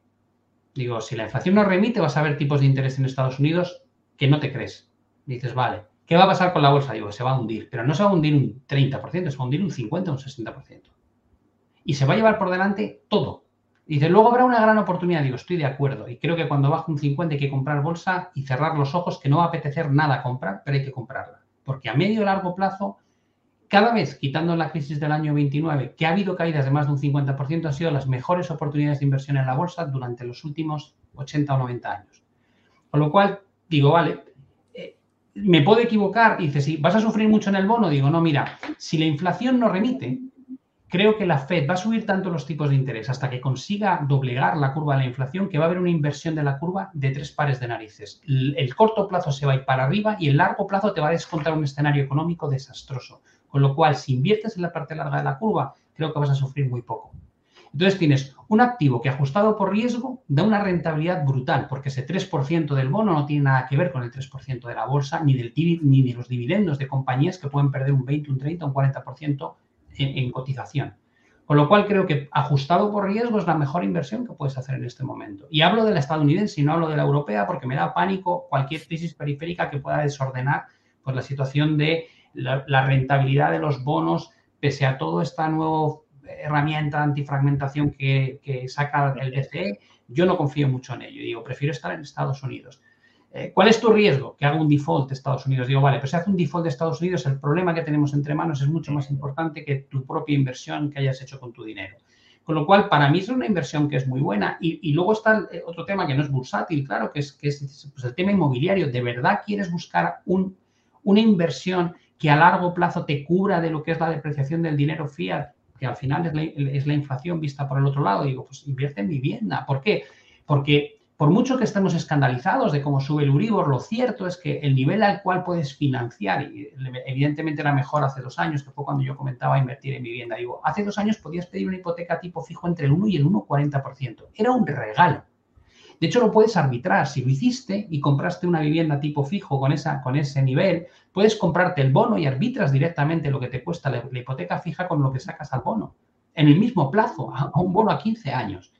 Digo, si la inflación no remite, vas a ver tipos de interés en Estados Unidos que no te crees. Dices, vale, ¿qué va a pasar con la bolsa? Digo, se va a hundir. Pero no se va a hundir un 30%, se va a hundir un 50 o un 60%. Y se va a llevar por delante todo Dice, luego habrá una gran oportunidad. Digo, estoy de acuerdo. Y creo que cuando baja un 50 hay que comprar bolsa y cerrar los ojos, que no va a apetecer nada comprar, pero hay que comprarla. Porque a medio y largo plazo, cada vez, quitando la crisis del año 29, que ha habido caídas de más de un 50%, han sido las mejores oportunidades de inversión en la bolsa durante los últimos 80 o 90 años. Con lo cual, digo, vale, eh, me puedo equivocar, y dice, si vas a sufrir mucho en el bono, digo, no, mira, si la inflación no remite, creo que la Fed va a subir tanto los tipos de interés hasta que consiga doblegar la curva de la inflación que va a haber una inversión de la curva de tres pares de narices. El, corto plazo se va a ir para arriba y el largo plazo te va a descontar un escenario económico desastroso. Con lo cual, si inviertes en la parte larga de la curva, creo que vas a sufrir muy poco. Entonces tienes un activo que ajustado por riesgo da una rentabilidad brutal, porque ese 3% del bono no tiene nada que ver con el 3% de la bolsa, ni, del, ni de los dividendos de compañías que pueden perder un 20, un 30, un 40% en, cotización. Con lo cual creo que ajustado por riesgo es la mejor inversión que puedes hacer en este momento. Y hablo de la estadounidense y no hablo de la europea porque me da pánico cualquier crisis periférica que pueda desordenar pues, la situación de la, rentabilidad de los bonos pese a toda esta nueva herramienta antifragmentación que, que saca el DCE. Yo no confío mucho en ello. Digo, prefiero estar en Estados Unidos. Eh, ¿Cuál es tu riesgo? Que haga un default de Estados Unidos. Digo, vale, pero si hace un default de Estados Unidos, el problema que tenemos entre manos es mucho más importante que tu propia inversión que hayas hecho con tu dinero. Con lo cual, para mí es una inversión que es muy buena. Y, luego está eh, otro tema que no es bursátil, claro, que es, pues el tema inmobiliario. ¿De verdad quieres buscar un, una inversión que a largo plazo te cubra de lo que es la depreciación del dinero fiat, que al final es la inflación vista por el otro lado? Digo, pues invierte en vivienda. ¿Por qué? Porque por mucho que estemos escandalizados de cómo sube el Uribor, lo cierto es que el nivel al cual puedes financiar, y evidentemente era mejor hace dos años, que fue cuando yo comentaba invertir en vivienda, digo, hace dos años podías pedir una hipoteca tipo fijo entre el 1 y el 1,40%. Era un regalo. De hecho, lo puedes arbitrar. Si lo hiciste y compraste una vivienda tipo fijo con, esa, con ese nivel, puedes comprarte el bono y arbitras directamente lo que te cuesta la, hipoteca fija con lo que sacas al bono. En el mismo plazo, a un bono a 15 años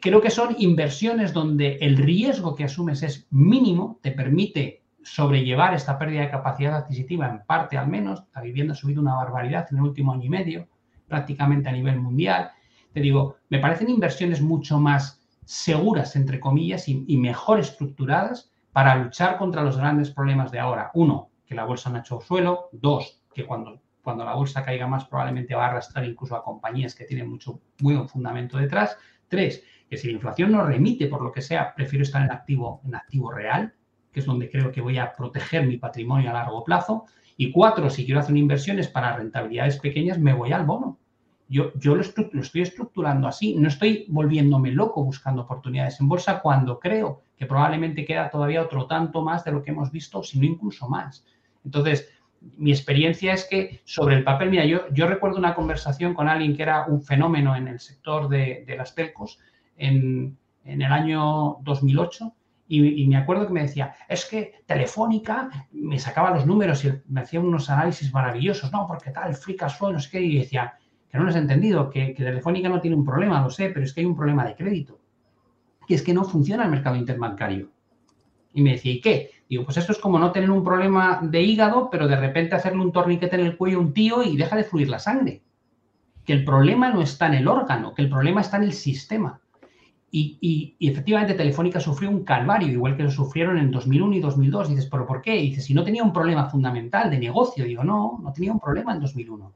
creo que son inversiones donde el riesgo que asumes es mínimo, te permite sobrellevar esta pérdida de capacidad adquisitiva, en parte al menos. La vivienda ha subido una barbaridad en el último año y medio, prácticamente a nivel mundial. Te digo, me parecen inversiones mucho más seguras, entre comillas, y, mejor estructuradas para luchar contra los grandes problemas de ahora. Uno, que la bolsa no ha hecho suelo. Dos, que cuando, cuando la bolsa caiga más probablemente va a arrastrar incluso a compañías que tienen mucho muy buen fundamento detrás. Tres, que si la inflación no remite por lo que sea, prefiero estar en activo, en activo real, que es donde creo que voy a proteger mi patrimonio a largo plazo. Y cuatro, si quiero hacer inversiones para rentabilidades pequeñas, me voy al bono. Yo, yo lo, estoy estructurando así, no estoy volviéndome loco buscando oportunidades en bolsa cuando creo que probablemente queda todavía otro tanto más de lo que hemos visto, si no incluso más. Entonces, mi experiencia es que sobre el papel, mira, yo, yo recuerdo una conversación con alguien que era un fenómeno en el sector de las telcos, en, el año 2008 y, me acuerdo que me decía, es que Telefónica me sacaba los números y me hacía unos análisis maravillosos, no, porque tal, free cash flow, no sé qué, y decía, que no lo has entendido, que, Telefónica no tiene un problema, lo sé, pero es que hay un problema de crédito, que es que no funciona el mercado interbancario. Y me decía, ¿y qué? Digo, pues esto es como no tener un problema de hígado, pero de repente hacerle un torniquete en el cuello a un tío y deja de fluir la sangre. Que el problema no está en el órgano, que el problema está en el sistema. Y, efectivamente Telefónica sufrió un calvario, igual que lo sufrieron en 2001 y 2002. Y dices, ¿pero por qué? Y dices, si no tenía un problema fundamental de negocio. Digo, no, no tenía un problema en 2001.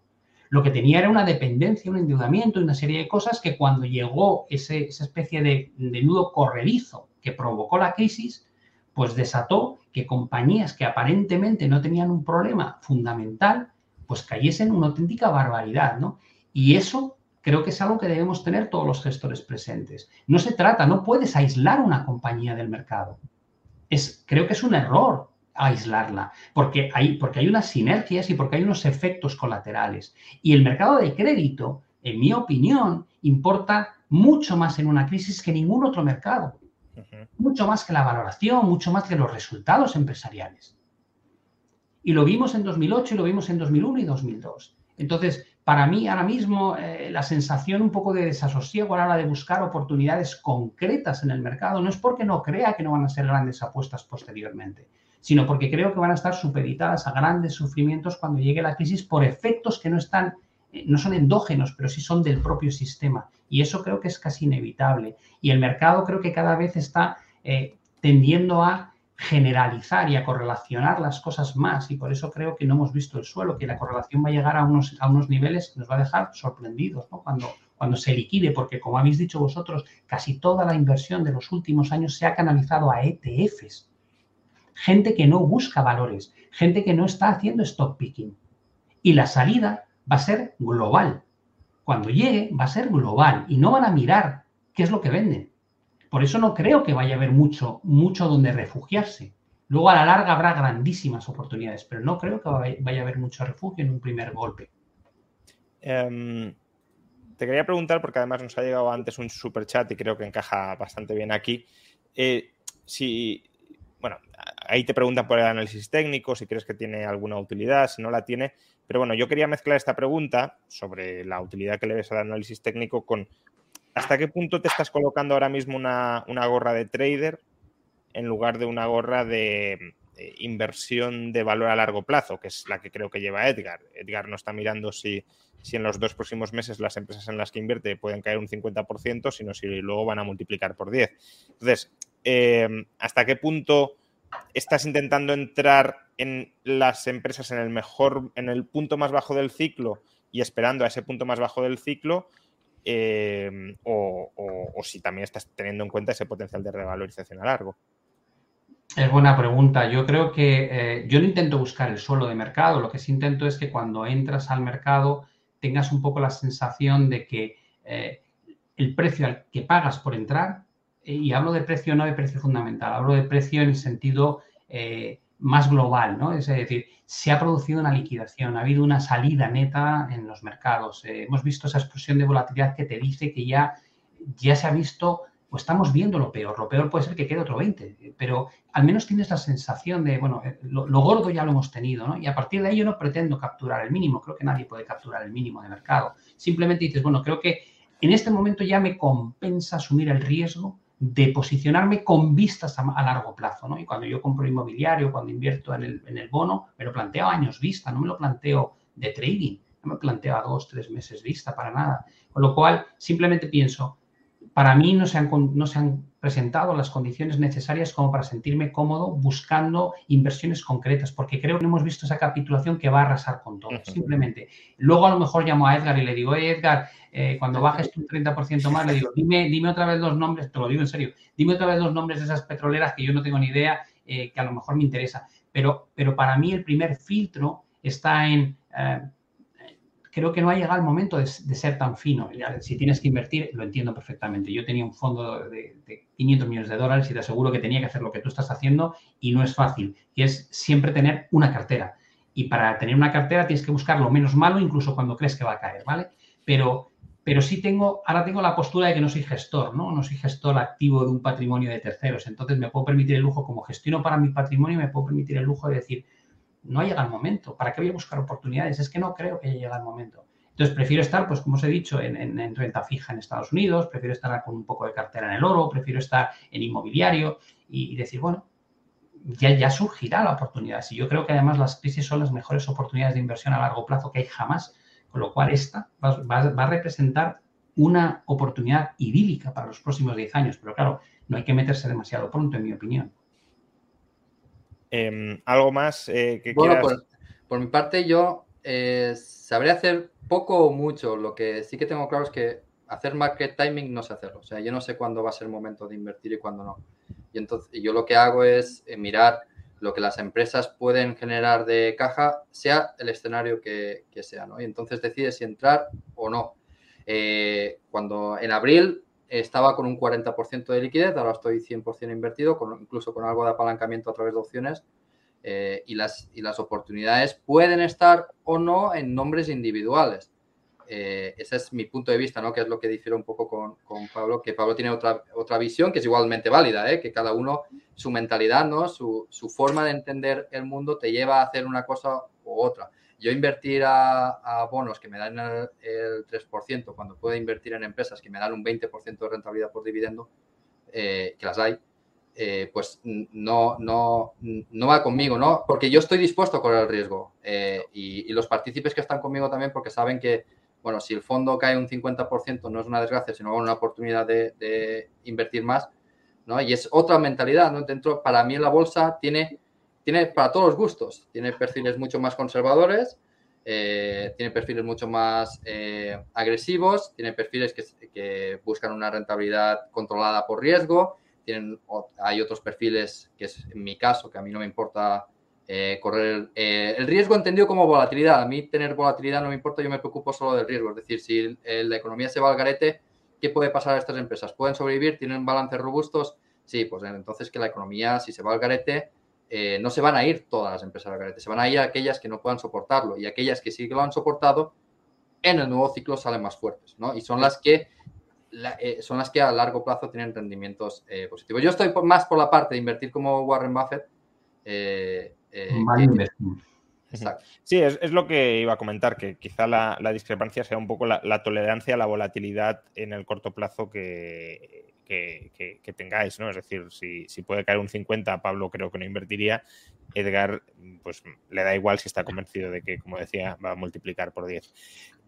Lo que tenía era una dependencia, un endeudamiento y una serie de cosas que cuando llegó ese, esa especie de, nudo corredizo que provocó la crisis, pues desató que compañías que aparentemente no tenían un problema fundamental, pues cayesen en una auténtica barbaridad, ¿no? Y eso creo que es algo que debemos tener todos los gestores presentes. No se trata, no puedes aislar una compañía del mercado. Es, creo que es un error aislarla, porque hay, porque hay unas sinergias y porque hay unos efectos colaterales. Y el mercado de crédito, en mi opinión, importa mucho más en una crisis que ningún otro mercado. Mucho más que la valoración, mucho más que los resultados empresariales. Y lo vimos en 2008 y lo vimos en 2001 y 2002. Entonces, para mí ahora mismo eh, la sensación un poco de desasosiego a la hora de buscar oportunidades concretas en el mercado no es porque no crea que no van a ser grandes apuestas posteriormente, sino porque creo que van a estar supeditadas a grandes sufrimientos cuando llegue la crisis por efectos que no están eh, no son endógenos, pero sí son del propio sistema. Y eso creo que es casi inevitable. Y el mercado creo que cada vez está eh, tendiendo a generalizar y a correlacionar las cosas más y por eso creo que no hemos visto el suelo, que la correlación va a llegar a unos, a unos niveles que nos va a dejar sorprendidos cuando, cuando se liquide, porque como habéis dicho vosotros, casi toda la inversión de los últimos años se ha canalizado a ETFs. Gente que no busca valores, gente que no está haciendo stock picking. Y la salida va a ser global. Cuando llegue va a ser global y no van a mirar qué es lo que venden por eso no creo que vaya a haber mucho, mucho donde refugiarse. Luego a la larga habrá grandísimas oportunidades, pero no creo que vaya a haber mucho refugio en un primer golpe. Em, te quería preguntar, porque además nos ha llegado antes un super chat y creo que encaja bastante bien aquí. Eh, si, bueno, ahí te preguntan por el análisis técnico, si crees que tiene alguna utilidad, si no la tiene. Pero bueno, yo quería mezclar esta pregunta sobre la utilidad que le ves al análisis técnico con ¿Hasta qué punto te estás colocando ahora mismo una, gorra de trader en lugar de una gorra de, inversión de valor a largo plazo, que es la que creo que lleva Edgar? Edgar no está mirando si, si en los dos próximos meses las empresas en las que invierte pueden caer un 50%, sino si luego van a multiplicar por 10. Entonces, em, ¿hasta qué punto estás intentando entrar en las empresas en el mejor, en el punto más bajo del ciclo y esperando a ese punto más bajo del ciclo? Em, o, si también estás teniendo en cuenta ese potencial de revalorización a largo. Es buena pregunta. Yo creo que eh, yo no intento buscar el suelo de mercado, lo que sí intento es que cuando entras al mercado tengas un poco la sensación de que eh, el precio al que pagas por entrar, y hablo de precio no de precio fundamental, hablo de precio en el sentido eh, más global, ¿no? Es decir, se ha producido una liquidación, ha habido una salida neta en los mercados. Eh, hemos visto esa explosión de volatilidad que te dice que ya, ya se ha visto o estamos viendo lo peor. Lo peor puede ser que quede otro 20, pero al menos tienes la sensación de, bueno, eh, lo, gordo ya lo hemos tenido, ¿no? Y a partir de ahí yo no pretendo capturar el mínimo, creo que nadie puede capturar el mínimo de mercado. Simplemente dices, bueno, creo que en este momento ya me compensa asumir el riesgo de posicionarme con vistas a, largo plazo. ¿no? Y cuando yo compro inmobiliario, cuando invierto en el, bono, me lo planteo a años vista, no me lo planteo de trading, no me planteo a dos, tres meses vista para nada. Con lo cual, simplemente pienso, para mí no se han, no se han presentado las condiciones necesarias como para sentirme cómodo buscando inversiones concretas, porque creo que no hemos visto esa capitulación que va a arrasar con todo, simplemente. Luego a lo mejor llamo a Edgar y le digo, Edgar, eh, cuando bajes un 30% más, le digo, dime, dime otra vez los nombres, te lo digo en serio, dime otra vez los nombres de esas petroleras que yo no tengo ni idea, eh, que a lo mejor me interesa. Pero, pero para mí el primer filtro está en... Eh, creo que no ha llegado el momento de, ser tan fino. Si tienes que invertir, lo entiendo perfectamente. Yo tenía un fondo de, 500 millones de dólares y te aseguro que tenía que hacer lo que tú estás haciendo y no es fácil. Y es siempre tener una cartera. Y para tener una cartera tienes que buscar lo menos malo, incluso cuando crees que va a caer, ¿vale? Pero, pero sí tengo, ahora tengo la postura de que no soy gestor, ¿no? No soy gestor activo de un patrimonio de terceros. Entonces me puedo permitir el lujo, como gestiono para mi patrimonio, me puedo permitir el lujo de decir, no ha llegado el momento. ¿Para qué voy a buscar oportunidades? Es que no creo que llegado el momento. Entonces, prefiero estar, pues como os he dicho, en, renta fija en Estados Unidos, prefiero estar con un poco de cartera en el oro, prefiero estar en inmobiliario y, decir, bueno, ya, ya surgirá la oportunidad. Y yo creo que además las crisis son las mejores oportunidades de inversión a largo plazo que hay jamás, con lo cual esta va, va a representar una oportunidad idílica para los próximos 10 años. Pero claro, no hay que meterse demasiado pronto, en mi opinión. Em, ¿Algo más eh, que bueno, Por, mi parte, yo eh, sabré hacer poco o mucho. Lo que sí que tengo claro es que hacer market timing no sé hacerlo. O sea, yo no sé cuándo va a ser el momento de invertir y cuándo no. Y entonces yo lo que hago es eh, mirar lo que las empresas pueden generar de caja, sea el escenario que, sea, ¿no? Y entonces decides si entrar o no. cuando en abril estaba con un 40% de liquidez, ahora estoy 100% invertido, incluso con algo de apalancamiento a través de opciones. Eh, y, las, y las oportunidades pueden estar o no en nombres individuales. Eh, ese es mi punto de vista, ¿no? que es lo que difiere un poco con, con Pablo, que Pablo tiene otra, otra visión que es igualmente válida, ¿eh? que cada uno, su mentalidad, ¿no? su, su forma de entender el mundo te lleva a hacer una cosa u otra yo invertir a, bonos que me dan el, 3% cuando puedo invertir en empresas que me dan un 20% de rentabilidad por dividendo, eh, que las hay, eh, pues no, no, no va conmigo, ¿no? Porque yo estoy dispuesto a correr el riesgo eh, y, los partícipes que están conmigo también porque saben que, bueno, si el fondo cae un 50% no es una desgracia, sino una oportunidad de, invertir más, ¿no? Y es otra mentalidad, ¿no? Dentro, para mí la bolsa tiene, tiene para todos los gustos, tiene perfiles mucho más conservadores, eh, tiene perfiles mucho más eh, agresivos, tiene perfiles que, buscan una rentabilidad controlada por riesgo, tienen, hay otros perfiles, que es en mi caso, que a mí no me importa eh, correr el riesgo entendido como volatilidad. A mí tener volatilidad no me importa, yo me preocupo solo del riesgo. Es decir, si la economía se va al garete, ¿qué puede pasar a estas empresas? ¿Pueden sobrevivir? ¿Tienen balances robustos? Sí, pues entonces que la economía, si se va al garete, eh, no se van a ir todas las empresas al garete, se van a ir aquellas que no puedan soportarlo y aquellas que sí que lo han soportado, en el nuevo ciclo salen más fuertes, ¿no? Y son las que, eh, son las que a largo plazo tienen rendimientos eh, positivos. Yo estoy más por la parte de invertir como Warren Buffett. Sí, es, lo que iba a comentar, que quizá la, discrepancia sea un poco la, tolerancia a la volatilidad en el corto plazo que, que, tengáis, ¿no? Es decir, si, puede caer un 50, Pablo creo que no invertiría. Edgar, pues le da igual si está convencido de que, como decía, va a multiplicar por 10.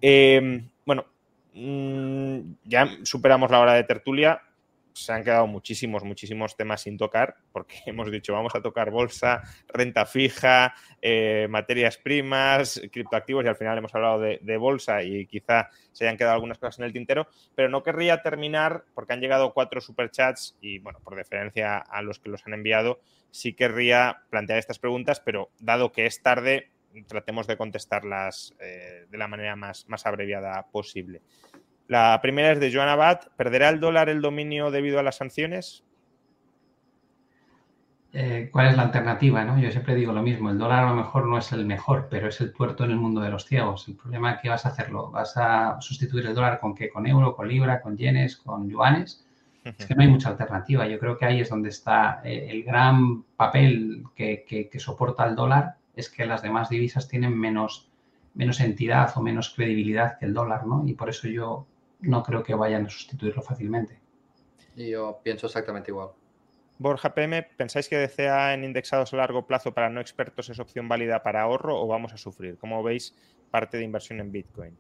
Em, bueno, mm, ya superamos la hora de tertulia se han quedado muchísimos, muchísimos temas sin tocar, porque hemos dicho, vamos a tocar bolsa, renta fija, eh, materias primas, criptoactivos, y al final hemos hablado de, bolsa y quizá se hayan quedado algunas cosas en el tintero, pero no querría terminar, porque han llegado cuatro superchats y, bueno, por deferencia a los que los han enviado, sí querría plantear estas preguntas, pero dado que es tarde, tratemos de contestarlas eh, de la manera más, más abreviada posible. La primera es de Joan Abad. ¿Perderá el dólar el dominio debido a las sanciones? Eh, ¿Cuál es la alternativa? ¿no? Yo siempre digo lo mismo, el dólar a lo mejor no es el mejor, pero es el tuerto en el mundo de los ciegos. El problema es que vas a hacerlo, vas a sustituir el dólar con qué, con euro, con libra, con yenes, con yuanes. Es que no hay mucha alternativa. Yo creo que ahí es donde está eh, el gran papel que, que, soporta el dólar, es que las demás divisas tienen menos, menos entidad o menos credibilidad que el dólar, ¿no? Y por eso yo no creo que vayan a sustituirlo fácilmente. yo pienso exactamente igual. Borja PM, ¿pensáis que DCA en indexados a largo plazo para no expertos es opción válida para ahorro o vamos a sufrir? ¿Cómo veis parte de inversión en Bitcoin?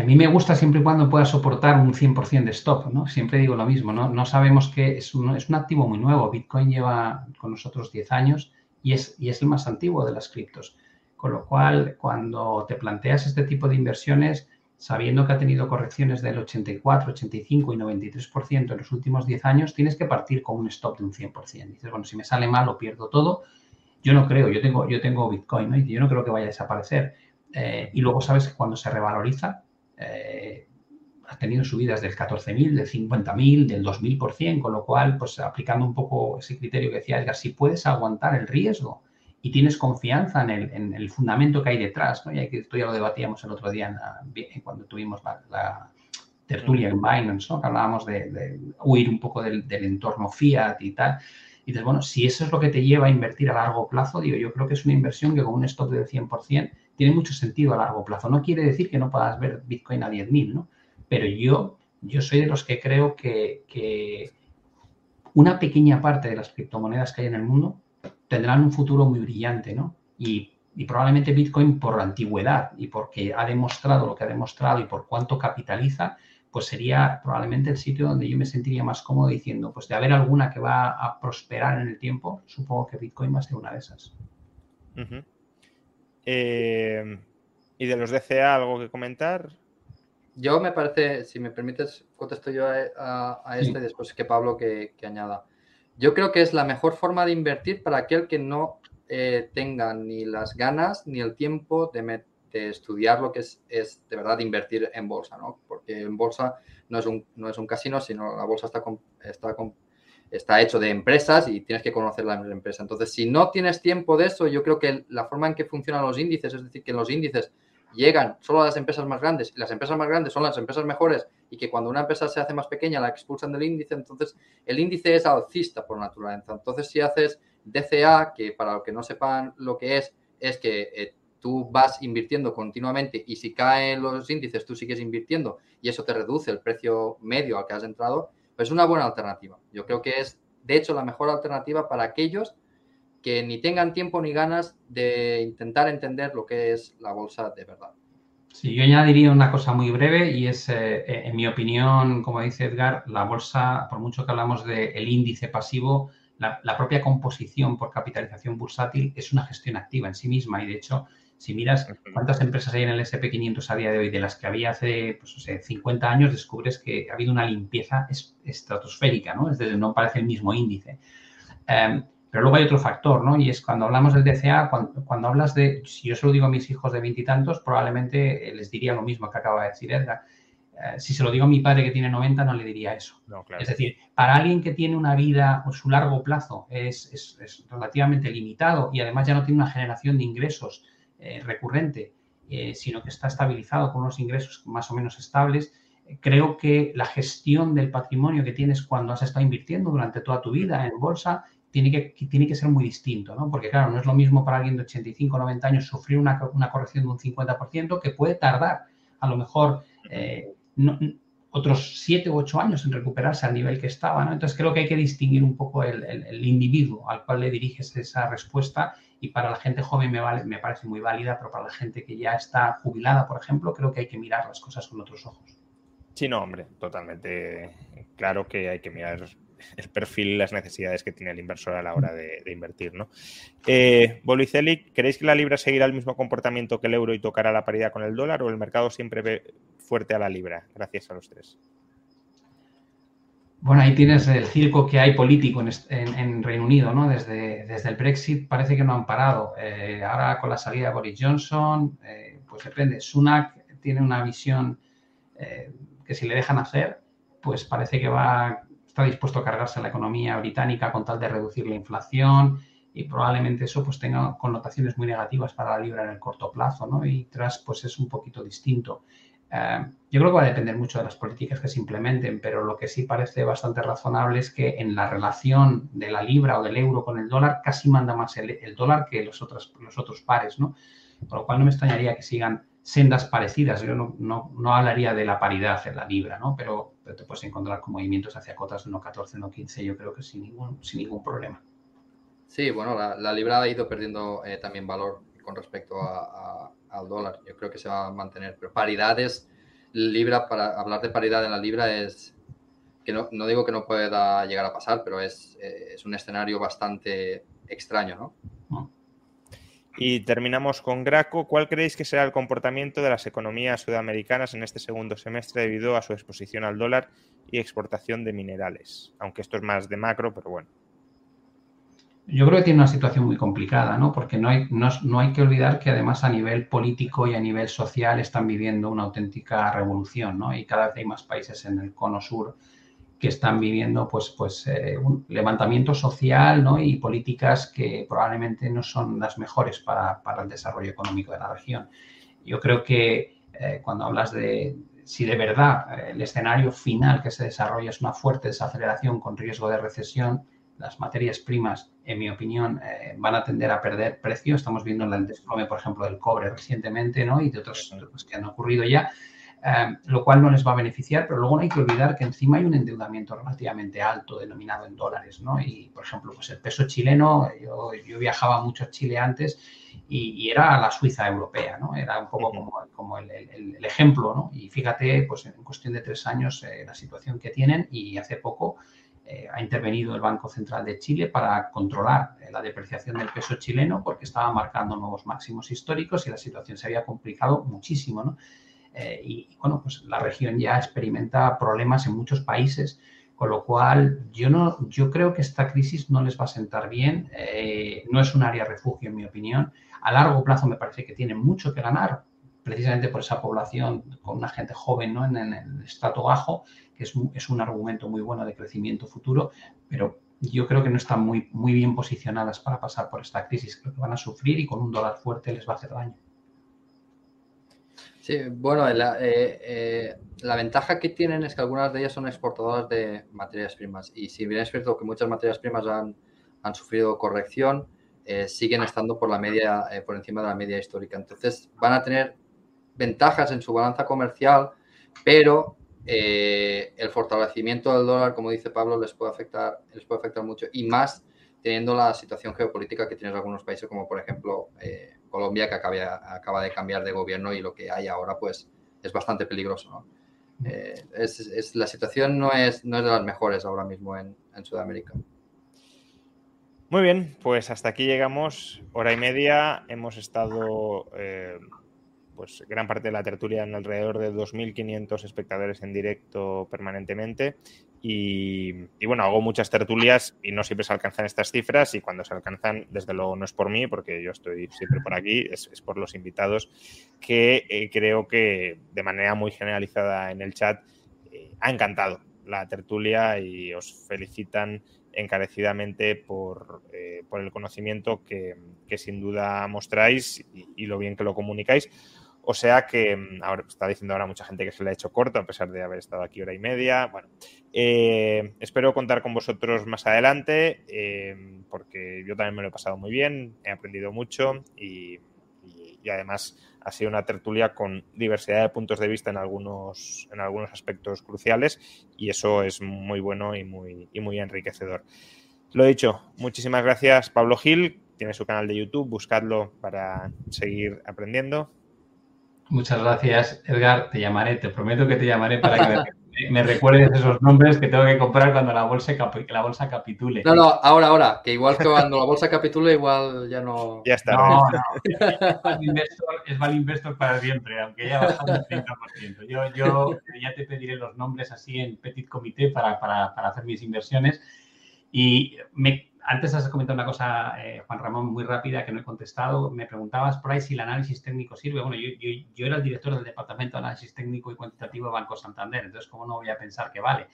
a mí me gusta siempre y cuando pueda soportar un 100% de stop, ¿no? Siempre digo lo mismo, ¿no? No sabemos que es un, es un activo muy nuevo. Bitcoin lleva con nosotros 10 años y es, y es el más antiguo de las criptos. Con lo cual, cuando te planteas este tipo de inversiones, sabiendo que ha tenido correcciones del 84, 85 y 93% en los últimos 10 años, tienes que partir con un stop de un 100%. Dices, bueno, si me sale mal o pierdo todo. Yo no creo, yo tengo, yo tengo Bitcoin, ¿no? Yo no creo que vaya a desaparecer. Eh, y luego sabes que cuando se revaloriza, eh, ha tenido subidas del 14.000, del 50.000, del 2.000%, con lo cual, pues aplicando un poco ese criterio que decía Edgar, si puedes aguantar el riesgo y tienes confianza en el, fundamento que hay detrás, ¿no? Y que esto ya lo debatíamos el otro día cuando tuvimos la, tertulia en Binance, ¿no? Que hablábamos de, huir un poco del, entorno fiat y tal. Y dices, bueno, si eso es lo que te lleva a invertir a largo plazo, digo, yo creo que es una inversión que con un stop del 100% tiene mucho sentido a largo plazo. No quiere decir que no puedas ver Bitcoin a 10.000, ¿no? Pero yo, yo soy de los que creo que, que una pequeña parte de las criptomonedas que hay en el mundo tendrán un futuro muy brillante, ¿no? Y, probablemente Bitcoin por antigüedad y porque ha demostrado lo que ha demostrado y por cuánto capitaliza, pues sería probablemente el sitio donde yo me sentiría más cómodo diciendo, pues de haber alguna que va a prosperar en el tiempo, supongo que Bitcoin va a ser una de esas. Eh, ¿Y de los DCA algo que comentar? Yo me parece, si me permites, contesto yo a, este después que Pablo que añada. Yo creo que es la mejor forma de invertir para aquel que no eh, tenga ni las ganas ni el tiempo de, estudiar lo que es, de verdad invertir en bolsa, ¿no? Porque en bolsa no es un, no es un casino, sino la bolsa está, está, está hecho de empresas y tienes que conocer la empresa. Entonces, si no tienes tiempo de eso, yo creo que la forma en que funcionan los índices, es decir, que los índices llegan solo a las empresas más grandes y las empresas más grandes son las empresas mejores y que cuando una empresa se hace más pequeña la expulsan del índice, entonces el índice es alcista por naturaleza. Entonces si haces DCA, que para los que no sepan lo que es, es que eh, tú vas invirtiendo continuamente y si caen los índices tú sigues invirtiendo y eso te reduce el precio medio al que has entrado, pues es una buena alternativa. Yo creo que es de hecho la mejor alternativa para aquellos que ni tengan tiempo ni ganas de intentar entender lo que es la bolsa de verdad. Sí, yo añadiría una cosa muy breve y es, eh, en mi opinión, como dice Edgar, la bolsa, por mucho que hablamos del índice pasivo, la, propia composición por capitalización bursátil es una gestión activa en sí misma y de hecho, si miras cuántas empresas hay en el SP500 a día de hoy, de las que había hace pues, 50 años, descubres que ha habido una limpieza estratosférica, ¿no? Es decir, no parece el mismo índice. Em, pero luego hay otro factor, ¿no? Y es cuando hablamos del DCA, cuando, hablas de, si yo se lo digo a mis hijos de veintitantos, probablemente les diría lo mismo que acaba de decir Edgar. Eh, si se lo digo a mi padre que tiene 90, no le diría eso. Es decir, para alguien que tiene una vida, o su largo plazo es, relativamente limitado y además ya no tiene una generación de ingresos eh, recurrente, eh, sino que está estabilizado con unos ingresos más o menos estables, creo que la gestión del patrimonio que tienes cuando has estado invirtiendo durante toda tu vida en bolsa tiene que, tiene que ser muy distinto, ¿no? Porque claro, no es lo mismo para alguien de 85 o 90 años sufrir una, corrección de un 50% que puede tardar a lo mejor eh, otros 7 u 8 años en recuperarse al nivel que estaba, ¿no? Entonces creo que hay que distinguir un poco el, individuo al cual le diriges esa respuesta y para la gente joven me, vale, me parece muy válida, pero para la gente que ya está jubilada, por ejemplo, creo que hay que mirar las cosas con otros ojos. Sí, no, hombre, totalmente claro que hay que mirar el perfil las necesidades que tiene el inversor a la hora de, invertir. ¿no? Eh, ¿creéis que la libra seguirá el mismo comportamiento que el euro y tocará la paridad con el dólar o el mercado siempre ve fuerte a la libra? Gracias a los tres. Bueno, ahí tienes el circo que hay político en, Reino Unido, ¿no? Desde, desde, el Brexit parece que no han parado. Eh, ahora con la salida de Boris Johnson, eh, pues depende. Sunak tiene una visión que si le dejan hacer, pues parece que va está dispuesto a cargarse la economía británica con tal de reducir la inflación y probablemente eso pues tenga connotaciones muy negativas para la libra en el corto plazo, ¿no? Y tras pues es un poquito distinto. Eh, yo creo que va a depender mucho de las políticas que se implementen, pero lo que sí parece bastante razonable es que en la relación de la libra o del euro con el dólar casi manda más el, dólar que los otros, los otros pares, ¿no? Por lo cual no me extrañaría que sigan sendas parecidas. Yo no, no, hablaría de la paridad en la libra, ¿no? Pero, te puedes encontrar con movimientos hacia cotas de 1.14, 1.15, yo creo que sin ningún, sin ningún problema. Sí, bueno, la, libra ha ido perdiendo eh, también valor con respecto al dólar. Yo creo que se va a mantener. Pero paridades, libra, para hablar de paridad en la libra es que no, no digo que no pueda llegar a pasar, pero es, eh, es un escenario bastante extraño, ¿no? Y terminamos con Graco. ¿Cuál creéis que será el comportamiento de las economías sudamericanas en este segundo semestre debido a su exposición al dólar y exportación de minerales? Aunque esto es más de macro, pero bueno. Yo creo que tiene una situación muy complicada, ¿no? Porque no hay, no, no hay que olvidar que además a nivel político y a nivel social están viviendo una auténtica revolución, ¿no? Y cada vez hay más países en el cono sur que están viviendo pues, pues eh, un levantamiento social ¿no? y políticas que probablemente no son las mejores para, para el desarrollo económico de la región. Yo creo que eh, cuando hablas de si de verdad eh, el escenario final que se desarrolla es una fuerte desaceleración con riesgo de recesión, las materias primas, en mi opinión, van a tender a perder precio. Estamos viendo el desplome, por ejemplo, del cobre recientemente ¿no? y de otros que han ocurrido ya. Em, lo cual no les va a beneficiar, pero luego no hay que olvidar que encima hay un endeudamiento relativamente alto denominado en dólares, ¿no? Y, por ejemplo, pues el peso chileno, yo, viajaba mucho a Chile antes y, era la Suiza europea, ¿no? Era un poco como, el, ejemplo, ¿no? Y fíjate, pues en cuestión de tres años eh, la situación que tienen y hace poco eh, ha intervenido el Banco Central de Chile para controlar eh, la depreciación del peso chileno porque estaba marcando nuevos máximos históricos y la situación se había complicado muchísimo, ¿no? Eh, y bueno, pues la región ya experimenta problemas en muchos países, con lo cual yo, no, yo creo que esta crisis no les va a sentar bien, eh, no es un área refugio en mi opinión, a largo plazo me parece que tiene mucho que ganar, precisamente por esa población con una gente joven ¿no? en, el estrato bajo, que es, es, un argumento muy bueno de crecimiento futuro, pero yo creo que no están muy, muy bien posicionadas para pasar por esta crisis, creo que van a sufrir y con un dólar fuerte les va a hacer daño. Sí, bueno, la, eh, eh, la, ventaja que tienen es que algunas de ellas son exportadoras de materias primas. Y si bien es cierto que muchas materias primas han, han sufrido corrección, eh, siguen estando por la media, por encima de la media histórica. Entonces van a tener ventajas en su balanza comercial, pero el fortalecimiento del dólar, como dice Pablo, les puede afectar, les puede afectar mucho. Y más teniendo la situación geopolítica que tienen algunos países, como por ejemplo Colombia, que acaba de cambiar de gobierno y lo que hay ahora pues es bastante peligroso. es, la situación no es, no es de las mejores ahora mismo en, Sudamérica. Muy bien, pues hasta aquí llegamos. Hora y media. Hemos estado pues gran parte de la tertulia en alrededor de 2.500 espectadores en directo permanentemente. Y, bueno, hago muchas tertulias y no siempre se alcanzan estas cifras y cuando se alcanzan, desde luego no es por mí, porque yo estoy siempre por aquí, es, por los invitados que eh, creo que de manera muy generalizada en el chat eh, ha encantado la tertulia y os felicitan encarecidamente por, eh, el conocimiento que, sin duda mostráis y, lo bien que lo comunicáis. O sea que mm, ahora está diciendo ahora mucha gente que se le ha hecho corto, a pesar de haber estado aquí hora y media. Bueno, eh, espero contar con vosotros más adelante, eh, porque yo también me lo he pasado muy bien, he aprendido mucho y, además ha sido una tertulia con diversidad de puntos de vista en algunos, en algunos aspectos cruciales y eso es muy bueno y muy, y muy enriquecedor. Lo dicho, muchísimas gracias Pablo Gil, tiene su canal de YouTube, buscadlo para seguir aprendiendo. Muchas gracias, Edgar. Te llamaré, te prometo que te llamaré para que me, recuerdes esos nombres que tengo que comprar cuando la bolsa, la bolsa capitule. No, no, ahora, ahora, que igual que cuando la bolsa capitule, igual ya no. Ya está. No, no. Es Val Investor, para siempre, aunque ya bajado un 30%. Yo, yo ya te pediré los nombres así en Petit Comité para, para, para hacer mis inversiones. Y me, antes has comentado una cosa, eh, Juan Ramón, muy rápida que no he contestado. Me preguntabas por ahí si el análisis técnico sirve. Bueno, yo, era el director del Departamento de Análisis Técnico y Cuantitativo de Banco Santander, entonces, ¿cómo no voy a pensar que vale?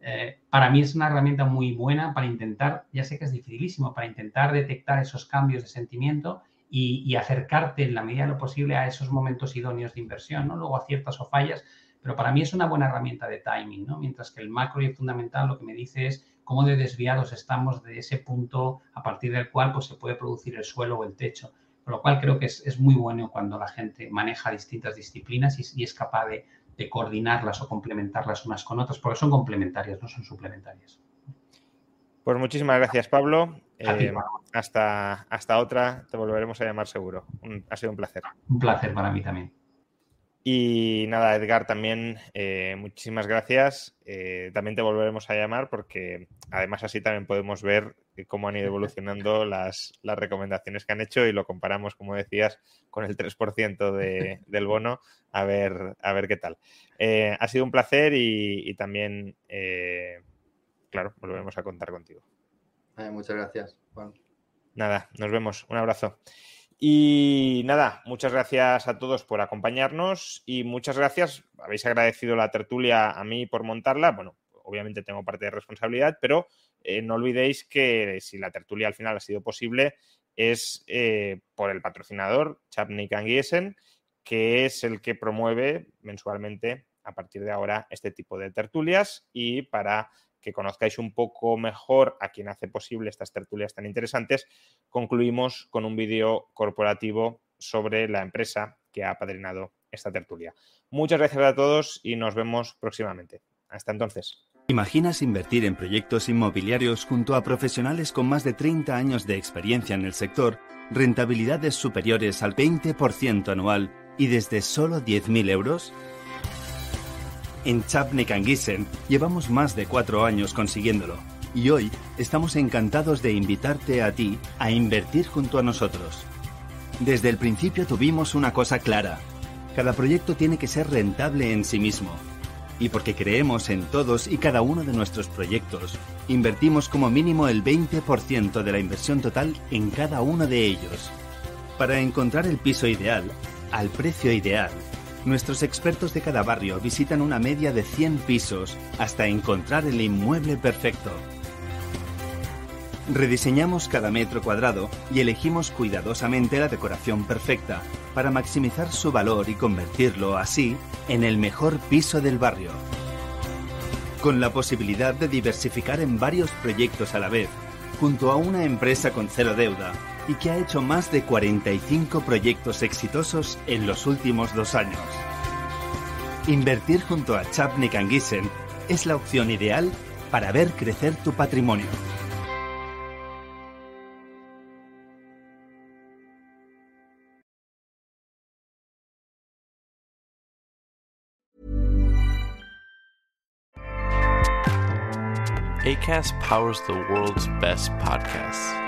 Eh, para mí es una herramienta muy buena para intentar, ya sé que es dificilísimo, para intentar detectar esos cambios de sentimiento y, acercarte en la medida de lo posible a esos momentos idóneos de inversión, ¿no? Luego aciertas o fallas, pero para mí es una buena herramienta de timing, ¿no? Mientras que el macro y fundamental lo que me dice es cómo de desviados estamos de ese punto a partir del cual pues, se puede producir el suelo o el techo. Con lo cual creo que es, muy bueno cuando la gente maneja distintas disciplinas y, es capaz de, coordinarlas o complementarlas unas con otras, porque son complementarias, no son suplementarias. Pues muchísimas gracias, Pablo. Eh, hasta, hasta otra, te volveremos a llamar seguro. ha sido un placer. Un placer para mí también. Y nada, Edgar, también eh, muchísimas gracias. Eh, también te volveremos a llamar porque además así también podemos ver cómo han ido evolucionando las, recomendaciones que han hecho y lo comparamos, como decías, con el 3% de, del bono, a ver, a ver qué tal. Eh, ha sido un placer y, y también, claro, volveremos a contar contigo. muchas gracias, Juan. Nada, nos vemos. Un abrazo. Y nada, muchas gracias a todos por acompañarnos y muchas gracias. Habéis agradecido la tertulia a mí por montarla. Bueno, obviamente tengo parte de responsabilidad, pero eh, no olvidéis que si la tertulia al final ha sido posible es eh, por el patrocinador Chapnik Giesen, que es el que promueve mensualmente a partir de ahora este tipo de tertulias y para que conozcáis un poco mejor a quien hace posible estas tertulias tan interesantes, concluimos con un vídeo corporativo sobre la empresa que ha apadrinado esta tertulia. Muchas gracias a todos y nos vemos próximamente. Hasta entonces. ¿Imaginas invertir en proyectos inmobiliarios junto a profesionales con más de 30 años de experiencia en el sector, rentabilidades superiores al 20% anual y desde solo 10.000 euros? En Chapnek Gissen llevamos más de cuatro años consiguiéndolo y hoy estamos encantados de invitarte a ti a invertir junto a nosotros. Desde el principio tuvimos una cosa clara. Cada proyecto tiene que ser rentable en sí mismo. Y porque creemos en todos y cada uno de nuestros proyectos, invertimos como mínimo el 20% de la inversión total en cada uno de ellos. Para encontrar el piso ideal, al precio ideal, Nuestros expertos de cada barrio visitan una media de 100 pisos hasta encontrar el inmueble perfecto. Rediseñamos cada metro cuadrado y elegimos cuidadosamente la decoración perfecta para maximizar su valor y convertirlo así en el mejor piso del barrio. Con la posibilidad de diversificar en varios proyectos a la vez, junto a una empresa con cero deuda, y que ha hecho más de 45 proyectos exitosos en los últimos dos años. Invertir junto a Chapnik Anguisen es la opción ideal para ver crecer tu patrimonio. ACAS powers the world's best podcasts.